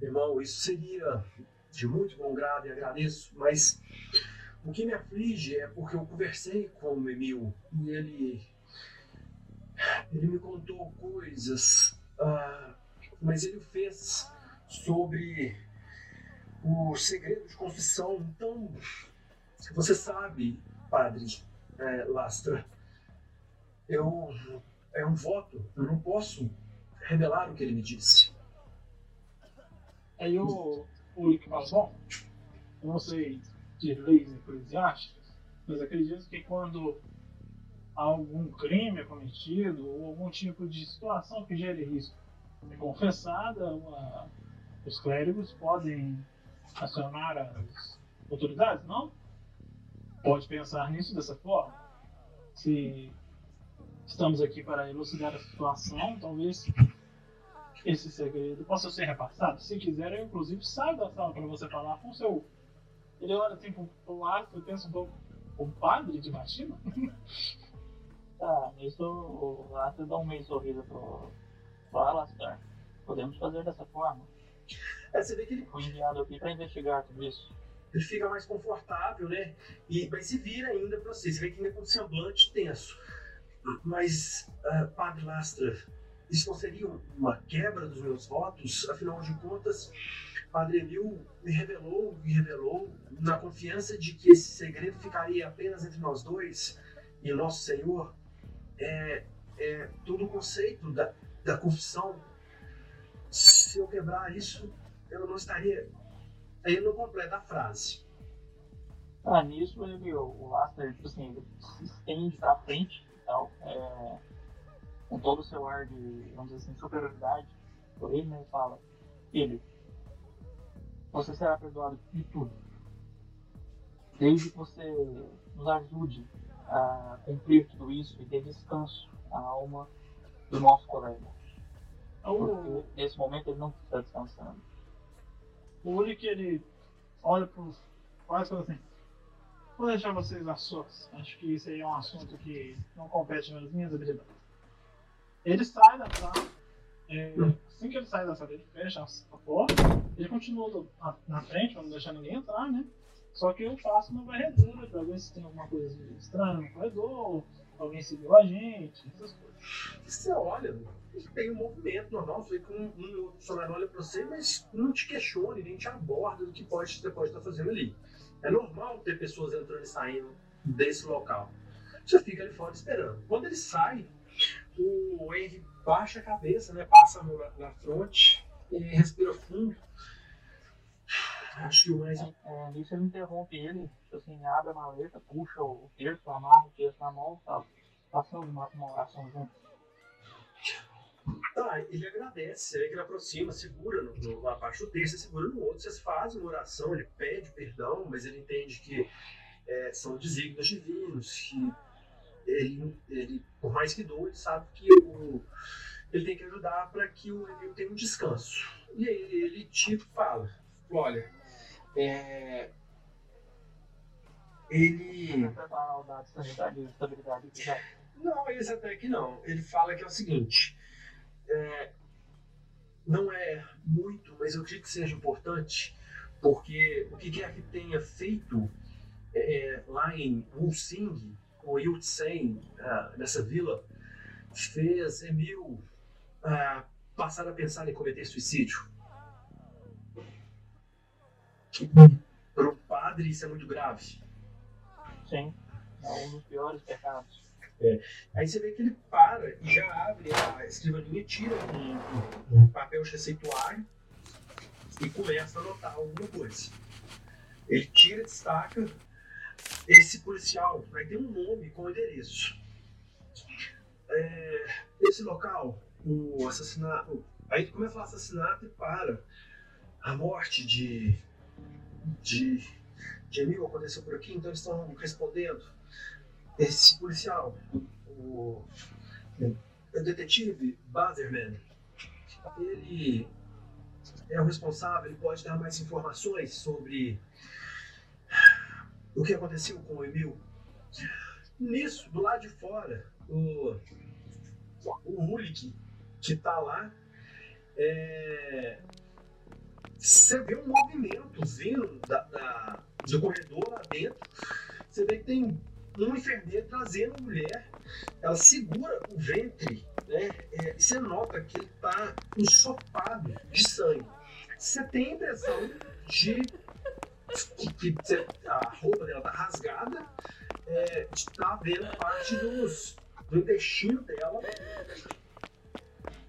Irmão, isso seria de muito bom grado e agradeço, mas o que me aflige é porque eu conversei com o Emil e ele, ele me contou coisas, ah, mas ele fez sobre o segredo de confissão. Então, você sabe, padre é, Lastra, eu é um voto, eu não posso revelar o que ele me disse. Aí o, o Rick eu não sei de leis eclesiásticas, mas acredito que quando algum crime cometido ou algum tipo de situação que gere risco é confessada, uma- os clérigos podem acionar as autoridades, não? Pode pensar nisso dessa forma. Se estamos aqui para elucidar a situação, talvez esse segredo possa ser repassado. Se quiser, eu inclusive saio da sala para você falar com o seu. Ele olha assim pro, lado pensa um pouco. O padre de Batima? Tá, nisso o Lastra dá um meio sorriso pro, Fala, Star. Podemos fazer dessa forma. É, você vê que ele, Fui enviado aqui para investigar tudo isso. ele fica mais confortável, né? E, mas se vira ainda pra você. Você vê que ainda com um semblante tenso. Mas, ah, Padre Lastra, isso não seria uma quebra dos meus votos? Afinal de contas, Padre Emil me revelou, me revelou, na confiança de que esse segredo ficaria apenas entre nós dois e nosso Senhor. É, é todo o conceito da, da confissão. Se eu quebrar isso, eu não estaria. Aí não completo a frase. Ah, nisso ele, o Laster, tipo assim, ele se estende pra frente tal, é, com todo o seu ar de, vamos dizer assim, superioridade por ele, né, e fala, filho, você será perdoado de tudo. Desde que você nos ajude a cumprir tudo isso e dê descanso à alma do nosso colega. Porque nesse momento ele não está descansando. o Ulrich, ele olha pro quase fala assim: Vou deixar vocês as suas. Acho que isso aí é um assunto que não compete nas minhas habilidades. Ele sai da sala. é, assim que ele sai da sala, ele fecha a porta. Ele continua na, na frente, pra não deixar ninguém entrar, né? Só que eu faço uma varredura pra ver se tem alguma coisa estranha no corredor, alguém seguiu a gente, essas coisas. Você olha, tem um movimento normal, você vê que um, um funcionário olha pra você, mas não te questione, nem te aborda do que pode, você pode estar fazendo ali. É normal ter pessoas entrando e saindo desse local. Você fica ali fora esperando. Quando ele sai, o Henry baixa a cabeça, né? Passa a mão na, na fronte e respira fundo. Acho que o mais. É, nisso ele interrompe ele, tipo assim, abre a maleta, puxa o terço, amarra o terço na mão e tal. Passamos uma, uma oração junto. Tá, ele agradece, você vê que ele aproxima, segura no, no, na parte do texto, segura no outro, vocês fazem uma oração, ele pede perdão, mas ele entende que é, são desígnios divinos, que ele, ele, por mais que doe, ele sabe que o, ele tem que ajudar para que o Emil tenha um descanso. E aí ele te fala, olha, é, ele... Não, esse até que não. Ele fala que é o seguinte: é, não é muito, mas eu acredito que seja importante, porque o que quer que tenha feito é, lá em Wulsing, com Yurtsen, ah, nessa vila, fez Emil ah, passar a pensar em cometer suicídio. Para o padre, isso é muito grave. Sim, é um dos piores pecados. Aí você vê que ele para e já abre a escrivaninha, tira um, um- papel receituário e começa a anotar alguma coisa. Ele tira, destaca esse policial, vai ter um nome com endereço. É, esse local, o assassinato. Aí começa falar assassinato e para. A morte de. De. de Emil aconteceu por aqui, então eles estão respondendo esse policial, o, o detetive Buzzerman, ele é o responsável, ele pode dar mais informações sobre o que aconteceu com o Emil. Nisso, do lado de fora, o, o Hulik, que está lá, é, você vê um movimento vindo da, da- do corredor lá dentro. Você vê que tem uma enfermeira trazendo a mulher, ela segura o ventre, né? É, você nota que ele está ensopado de sangue. Você tem a impressão de que, a roupa dela está rasgada, é, estar vendo parte dos, do intestino dela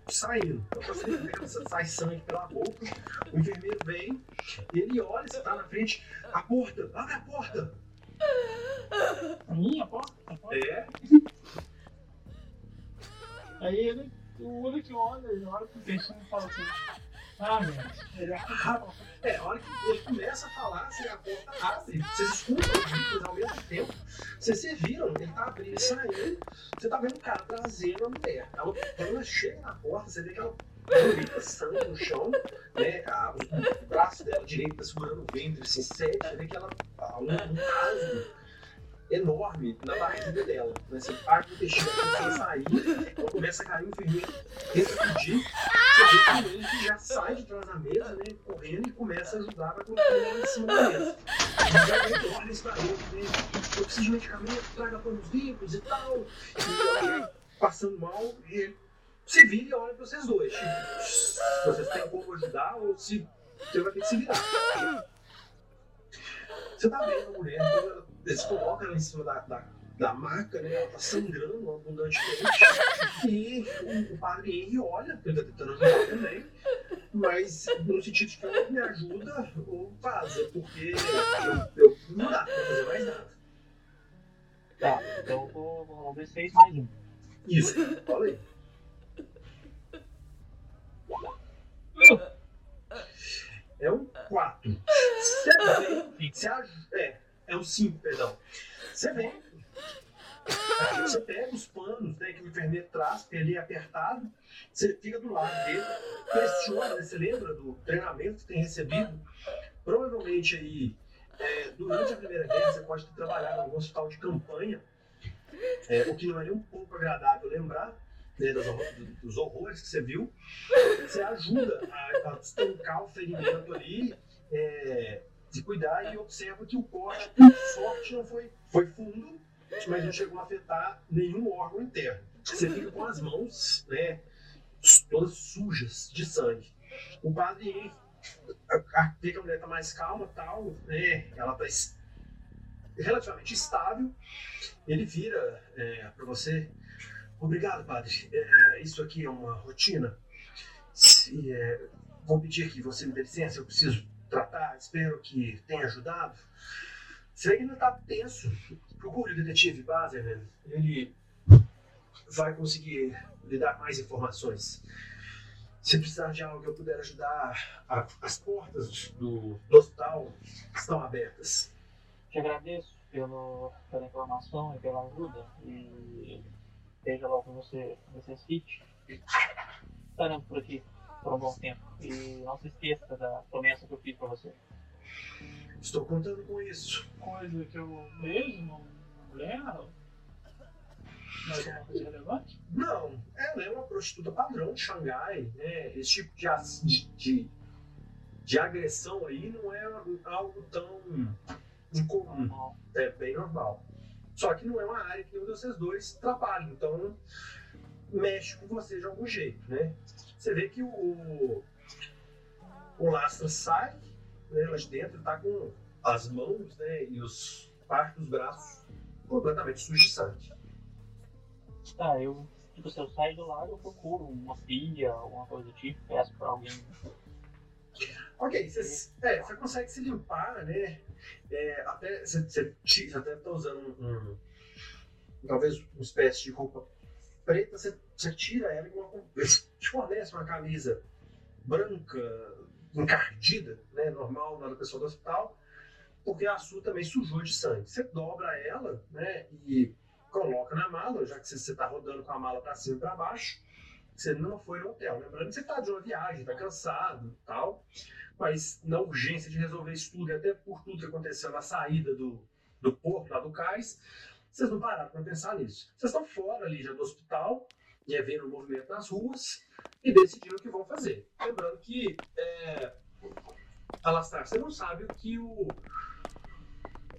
saindo. Então, você que sai sangue pela boca, o enfermeiro vem, ele olha, você está na frente, a porta, abre a porta! A minha porta? A porta? É, Aí ele, o Ulrich olha, ele olha pro intestino e fala assim: Ah, meu. É, a hora que ele começa a falar, assim, a porta abre, vocês escutam os gritos ao mesmo tempo, vocês se viram, ele tá abrindo e saindo, você tá vendo o cara trazendo a mulher. Ela, quando ela chega na porta, você vê que ela vomita sangue no chão, né? A- o, braço dela direito tá segurando o ventre, assim, sério, você vê que ela, há um, um caso enorme na barriga dela. Né? Você para o intestino começa a sair, ela começa a cair, o enfermeiro tenta pedir, você vê que já sai da mesa, né, correndo e começa a ajudar para colocar ela em cima da mesa. Já vem ordens para ele, né, eu preciso de medicamento, traga panos limpos e tal, e ela passando mal, e se vira e olha para vocês dois, tipo, vocês têm como ajudar ou se você vai ter que se virar. Você tá vendo a mulher, eles colocam ela em cima da, da, da maca, né? Ela tá sangrando abundantemente. E o, o padre Henry olha, porque ele tá tentando ajudar também. Mas no sentido de que ou me ajuda ou vaza, porque eu, eu não dá pra fazer mais nada. Tá, então eu vou, rolar um D6 mais um. Isso, fala aí. É um 4. Você vem, você é, é um 5, perdão. Você vem, você pega os panos né, que o enfermeiro traz, que ele é apertado, você fica do lado dele, questiona, né, você lembra do treinamento que tem recebido? Provavelmente aí, é, durante a Primeira Guerra, você pode ter trabalhado em algum hospital de campanha, é, o que não é nem um pouco agradável lembrar, né, dos, horror- dos horrores que você viu. Você ajuda a, a estancar o ferimento ali, é, de cuidar e observa que o corte, por sorte, não foi, foi fundo, mas não chegou a afetar nenhum órgão interno. Você fica com as mãos, né, todas sujas de sangue. O padre vê que a mulher está mais calma, tal, né, ela está relativamente estável. Ele vira para você, obrigado, padre. É, isso aqui é uma rotina. Se, é, vou pedir que você me dê licença, eu preciso tratar, espero que tenha ajudado. Você ainda está tenso. Procure o detetive Bazerman, ele vai conseguir lhe dar mais informações. Se precisar de algo que eu puder ajudar, a- as portas do, do hospital estão abertas. Te agradeço pelo, pela informação e pela ajuda e seja lá o que você necessite. Estaremos por aqui por um bom tempo e não se esqueça da promessa que eu fiz para você. Estou contando com isso. Coisa que eu vejo numa mulher. Mas é uma coisa relevante? Não, ela é uma prostituta padrão de Xangai, né? Esse tipo de, de, de, agressão aí não é algo tão incomum, Normal. é bem normal. Só que não é uma área que nenhum de vocês dois trabalham, então mexe com você de algum jeito, né? Você vê que o, o Lastra sai né, de dentro, tá com as mãos né, e os parte dos braços completamente sangue. Tá, eu, tipo, se eu sair do lago, eu procuro uma pilha, alguma coisa do tipo, peço pra alguém. Ok, você é, você consegue se limpar, né? É, até você, até tá usando um, um- talvez uma espécie de roupa preta, você, você tira ela e uma, te fornece uma camisa branca, encardida, né? Normal lá da pessoa do hospital, porque a sua também sujou de sangue. Você dobra ela, né? E coloca na mala, já que você está rodando com a mala para cima e para baixo. Você não foi no hotel. Lembrando que você está de uma viagem, está cansado tal mas na urgência de resolver isso tudo, e até por tudo que aconteceu na saída do, do porto, lá do cais, vocês não pararam para pensar nisso. Vocês estão fora ali já do hospital, e é vendo o movimento nas ruas, e decidiram o que vão fazer. Lembrando que, é, Alastar, você não sabe o que o,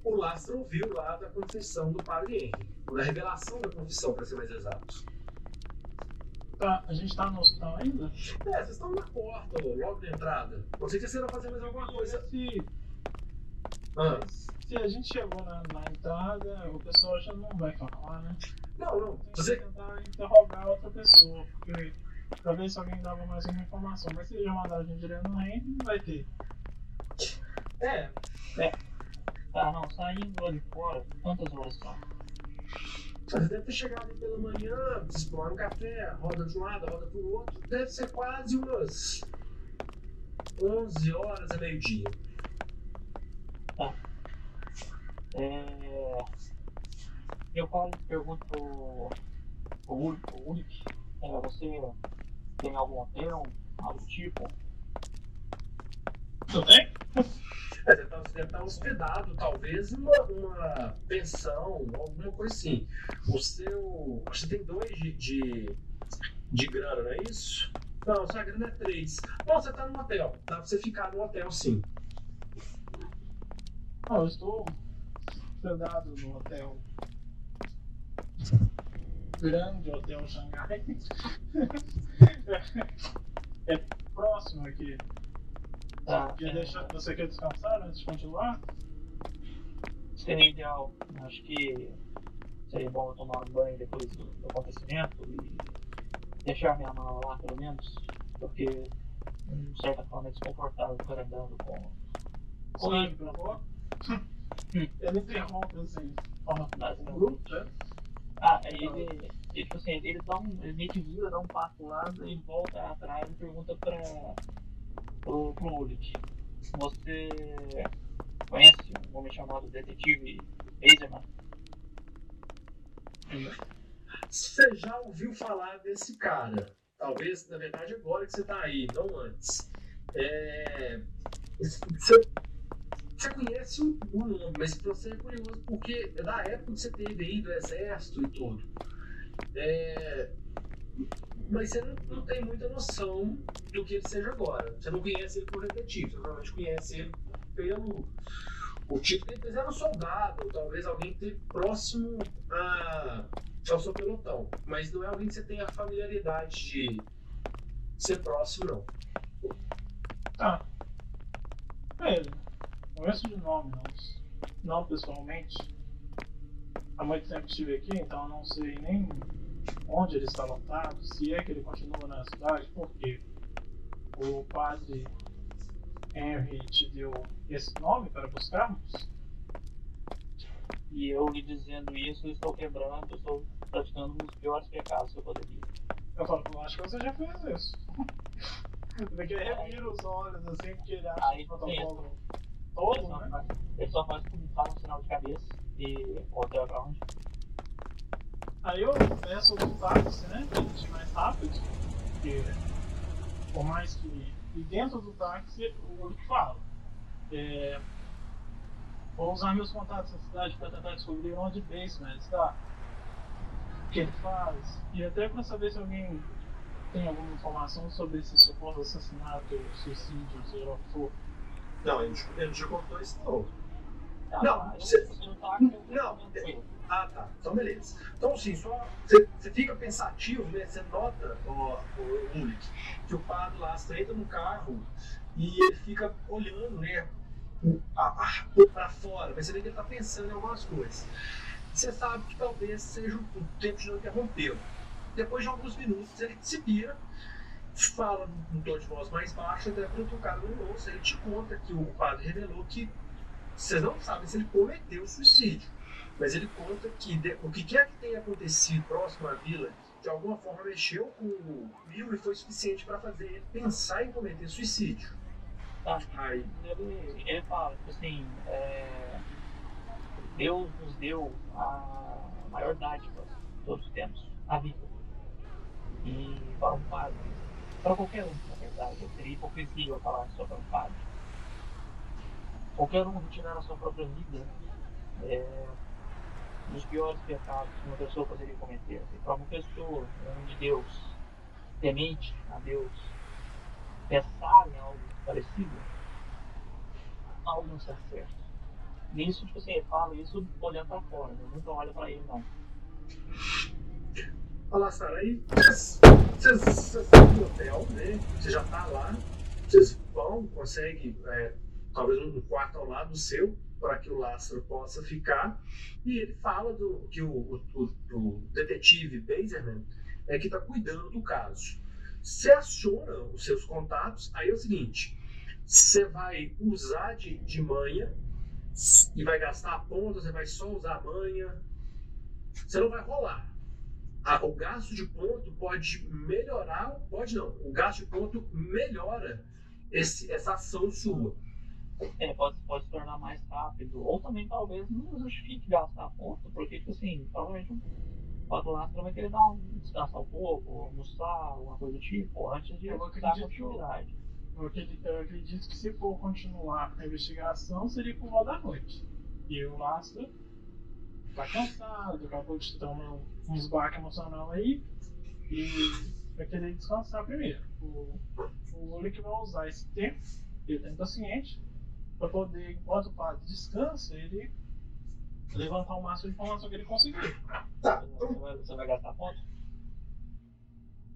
o Lastra ouviu lá da confissão do padre Henry, ou da revelação da confissão, para ser mais exato. Tá, a gente tá no hospital ainda? É, vocês estão na porta, logo na entrada. Não sei se vocês vão fazer mais alguma coisa. Se, Ah. Se a gente chegou na, na entrada, o pessoal já não vai falar, né? Não, não. Tem que Você, tentar interrogar outra pessoa, porque pra ver se alguém dava mais uma informação. Mas se já mandaram a gente direto no reino, não vai ter. É, Tá, não, saindo lá de fora, quantas horas são? você deve ter chegado aí pela manhã, explora um café, roda de um lado, roda pro outro. Deve ser quase umas 11 horas a meio-dia. É... Eu falo, pergunto pro Ulrich, é, você tem algum hotel, algo do tipo? Tu tem? É, você deve estar hospedado, talvez, uma, uma pensão, alguma coisa assim. O seu. Você tem dois de, de, de grana, não é isso? Não, sua grana é três. Bom, você está no hotel. Dá pra você ficar no hotel sim. Não, eu estou hospedado no hotel. Grande Hotel Xangai. é próximo aqui. Tá, Quer deixar, você quer descansar antes de continuar? seria ideal. Acho que seria bom eu tomar um banho depois do, do acontecimento e deixar minha mala lá, pelo menos. Porque, de certa forma, é desconfortável ficar andando com. com isso. por favor? Ele interrompe assim. Ó, Basicamente. o grupo, né? Ah, aí ele, ele, tipo assim, ele dá um. Ele meio que vira, dá um passo pro lado e volta atrás e pergunta pra. pro, pro Ulrich. Você conhece um homem chamado Detetive Eiserman? Você já ouviu falar desse cara? Talvez, na verdade, agora que você está aí, não antes. É, Você, você conhece o nome, mas você é curioso porque é da época que você teve aí do exército e tudo. É, Mas você não, não tem muita noção do que ele seja agora. Você não conhece ele por detetive, você provavelmente conhece ele pelo o tipo que ele era um soldado, ou talvez alguém que esteve próximo a, ao seu pelotão. Mas não é alguém que você tenha familiaridade de ser próximo, não. Tá. É ele. Conheço de nome, não, não pessoalmente. Há muito tempo estive aqui, então eu não sei nem onde ele está lotado, se é que ele continua na cidade, porque o padre Henry te deu esse nome para buscarmos? E eu lhe dizendo isso, estou quebrando, estou praticando um dos piores pecados que eu poderia. Eu falo, eu acho que você já fez isso. Porque ele revira os olhos assim, porque ele acha Aí que o protocolo todo, né? ele só faz faz um sinal de cabeça e hotel pra onde? Aí eu peço do táxi, né? Pra gente ir mais rápido. Porque por mais que. E dentro do táxi o olho fala. É, vou usar meus contatos na cidade para tentar descobrir onde Baseman está. O que ele faz. E até para saber se alguém tem alguma informação sobre esse suposto assassinato, suicídio, lá o que for. Não, ele, não- ele te contou isso, não. Tá, Não, você- não tá Não. Ah, tá. Então, beleza. Então, sim, só. Você, você fica pensativo, né? Você nota, o Ulrich, que o padre lá entra no carro e ele fica olhando, né? o- a- a- Pra fora, mas você vê que ele tá pensando em algumas coisas. Você sabe que talvez seja o tempo de não interrompê-lo. Depois de alguns minutos, ele se vira, fala num tom de voz mais baixo, até para o cara não ouça. Ele te conta que o padre revelou que vocês não sabem se ele cometeu suicídio. Mas ele conta que de- o que quer que tenha acontecido próximo à vila, de alguma forma mexeu com o Will e foi suficiente para fazer ele pensar em cometer suicídio. Tá. Aí, Ele, ele fala, tipo assim, é, Deus nos deu a maior dádiva que todos temos, a vida. E para um padre, para qualquer um, na verdade, seria hipocrisia eu falar só para um padre. Qualquer um retirar a sua própria vida é um dos piores pecados que uma pessoa poderia cometer. E para uma pessoa onde Deus, temente a Deus, pensar em algo parecido, algo não está certo. Nisso, tipo assim, ele fala isso olhando pra fora, né? nunca olha pra ele, não. Lá, Sara, aí vocês estão no hotel, né? Você já tá lá, vocês vão, conseguem é, talvez um quarto ao lado seu, para que o Lázaro possa ficar. E ele fala do que o, o, o- detetive Baserman é que está cuidando do caso. Você aciona os seus contatos, aí é o seguinte: você vai usar de, de manha e vai gastar a ponta, você vai só usar a manha. Você não vai rolar. O gasto de ponto pode melhorar, pode não. O gasto de ponto melhora esse, essa ação sua. É, pode, pode se tornar mais rápido. Ou também talvez não justifique gastar ponto, porque, tipo assim, provavelmente o Pato Lastro vai querer dar um, descansar um pouco, almoçar, alguma coisa do tipo, antes de dar continuidade. eu acredito, eu acredito que se for continuar a investigação, seria por volta da noite. E o Lastro tá cansado, acabou de tomar um, um esbarque emocional aí e vai querer descansar primeiro. O, o Ulrich vai usar esse tempo, ele tá impaciente, para poder, enquanto o padre descansa, ele levantar o máximo de informação que ele conseguir. Tá, Você então vai, você vai gastar ponto?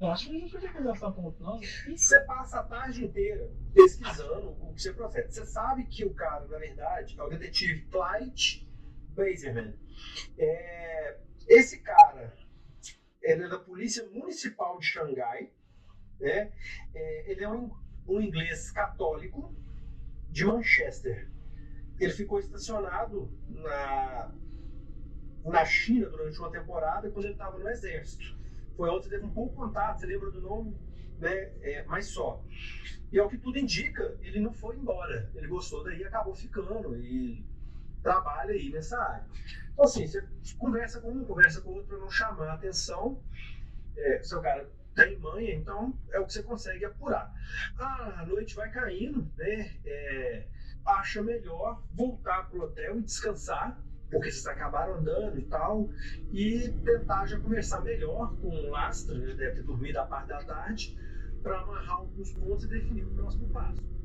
Eu acho que a gente não tem que gastar ponto, não. você passa a tarde inteira pesquisando o que você processa. Você sabe que o cara, na verdade, é o detetive Clyde Baserman. É, esse cara, ele é da Polícia Municipal de Xangai. Né? É, ele é um, um inglês católico de Manchester. Ele ficou estacionado na, na China durante uma temporada quando ele estava no exército. Foi onde teve um pouco contato, você lembra do nome? Né? É, mas só. E ao que tudo indica, ele não foi embora. Ele gostou daí e acabou ficando. E trabalha aí nessa área. Então, assim, você conversa com um, conversa com outro não chamar a atenção. É, seu cara tem manha, então é o que você consegue apurar. Ah, a noite vai caindo, né? É, acha melhor voltar pro hotel e descansar, porque vocês acabaram andando e tal, e tentar já conversar melhor com o Lastra, né? deve ter dormido a parte da tarde, para amarrar alguns pontos e definir o próximo passo.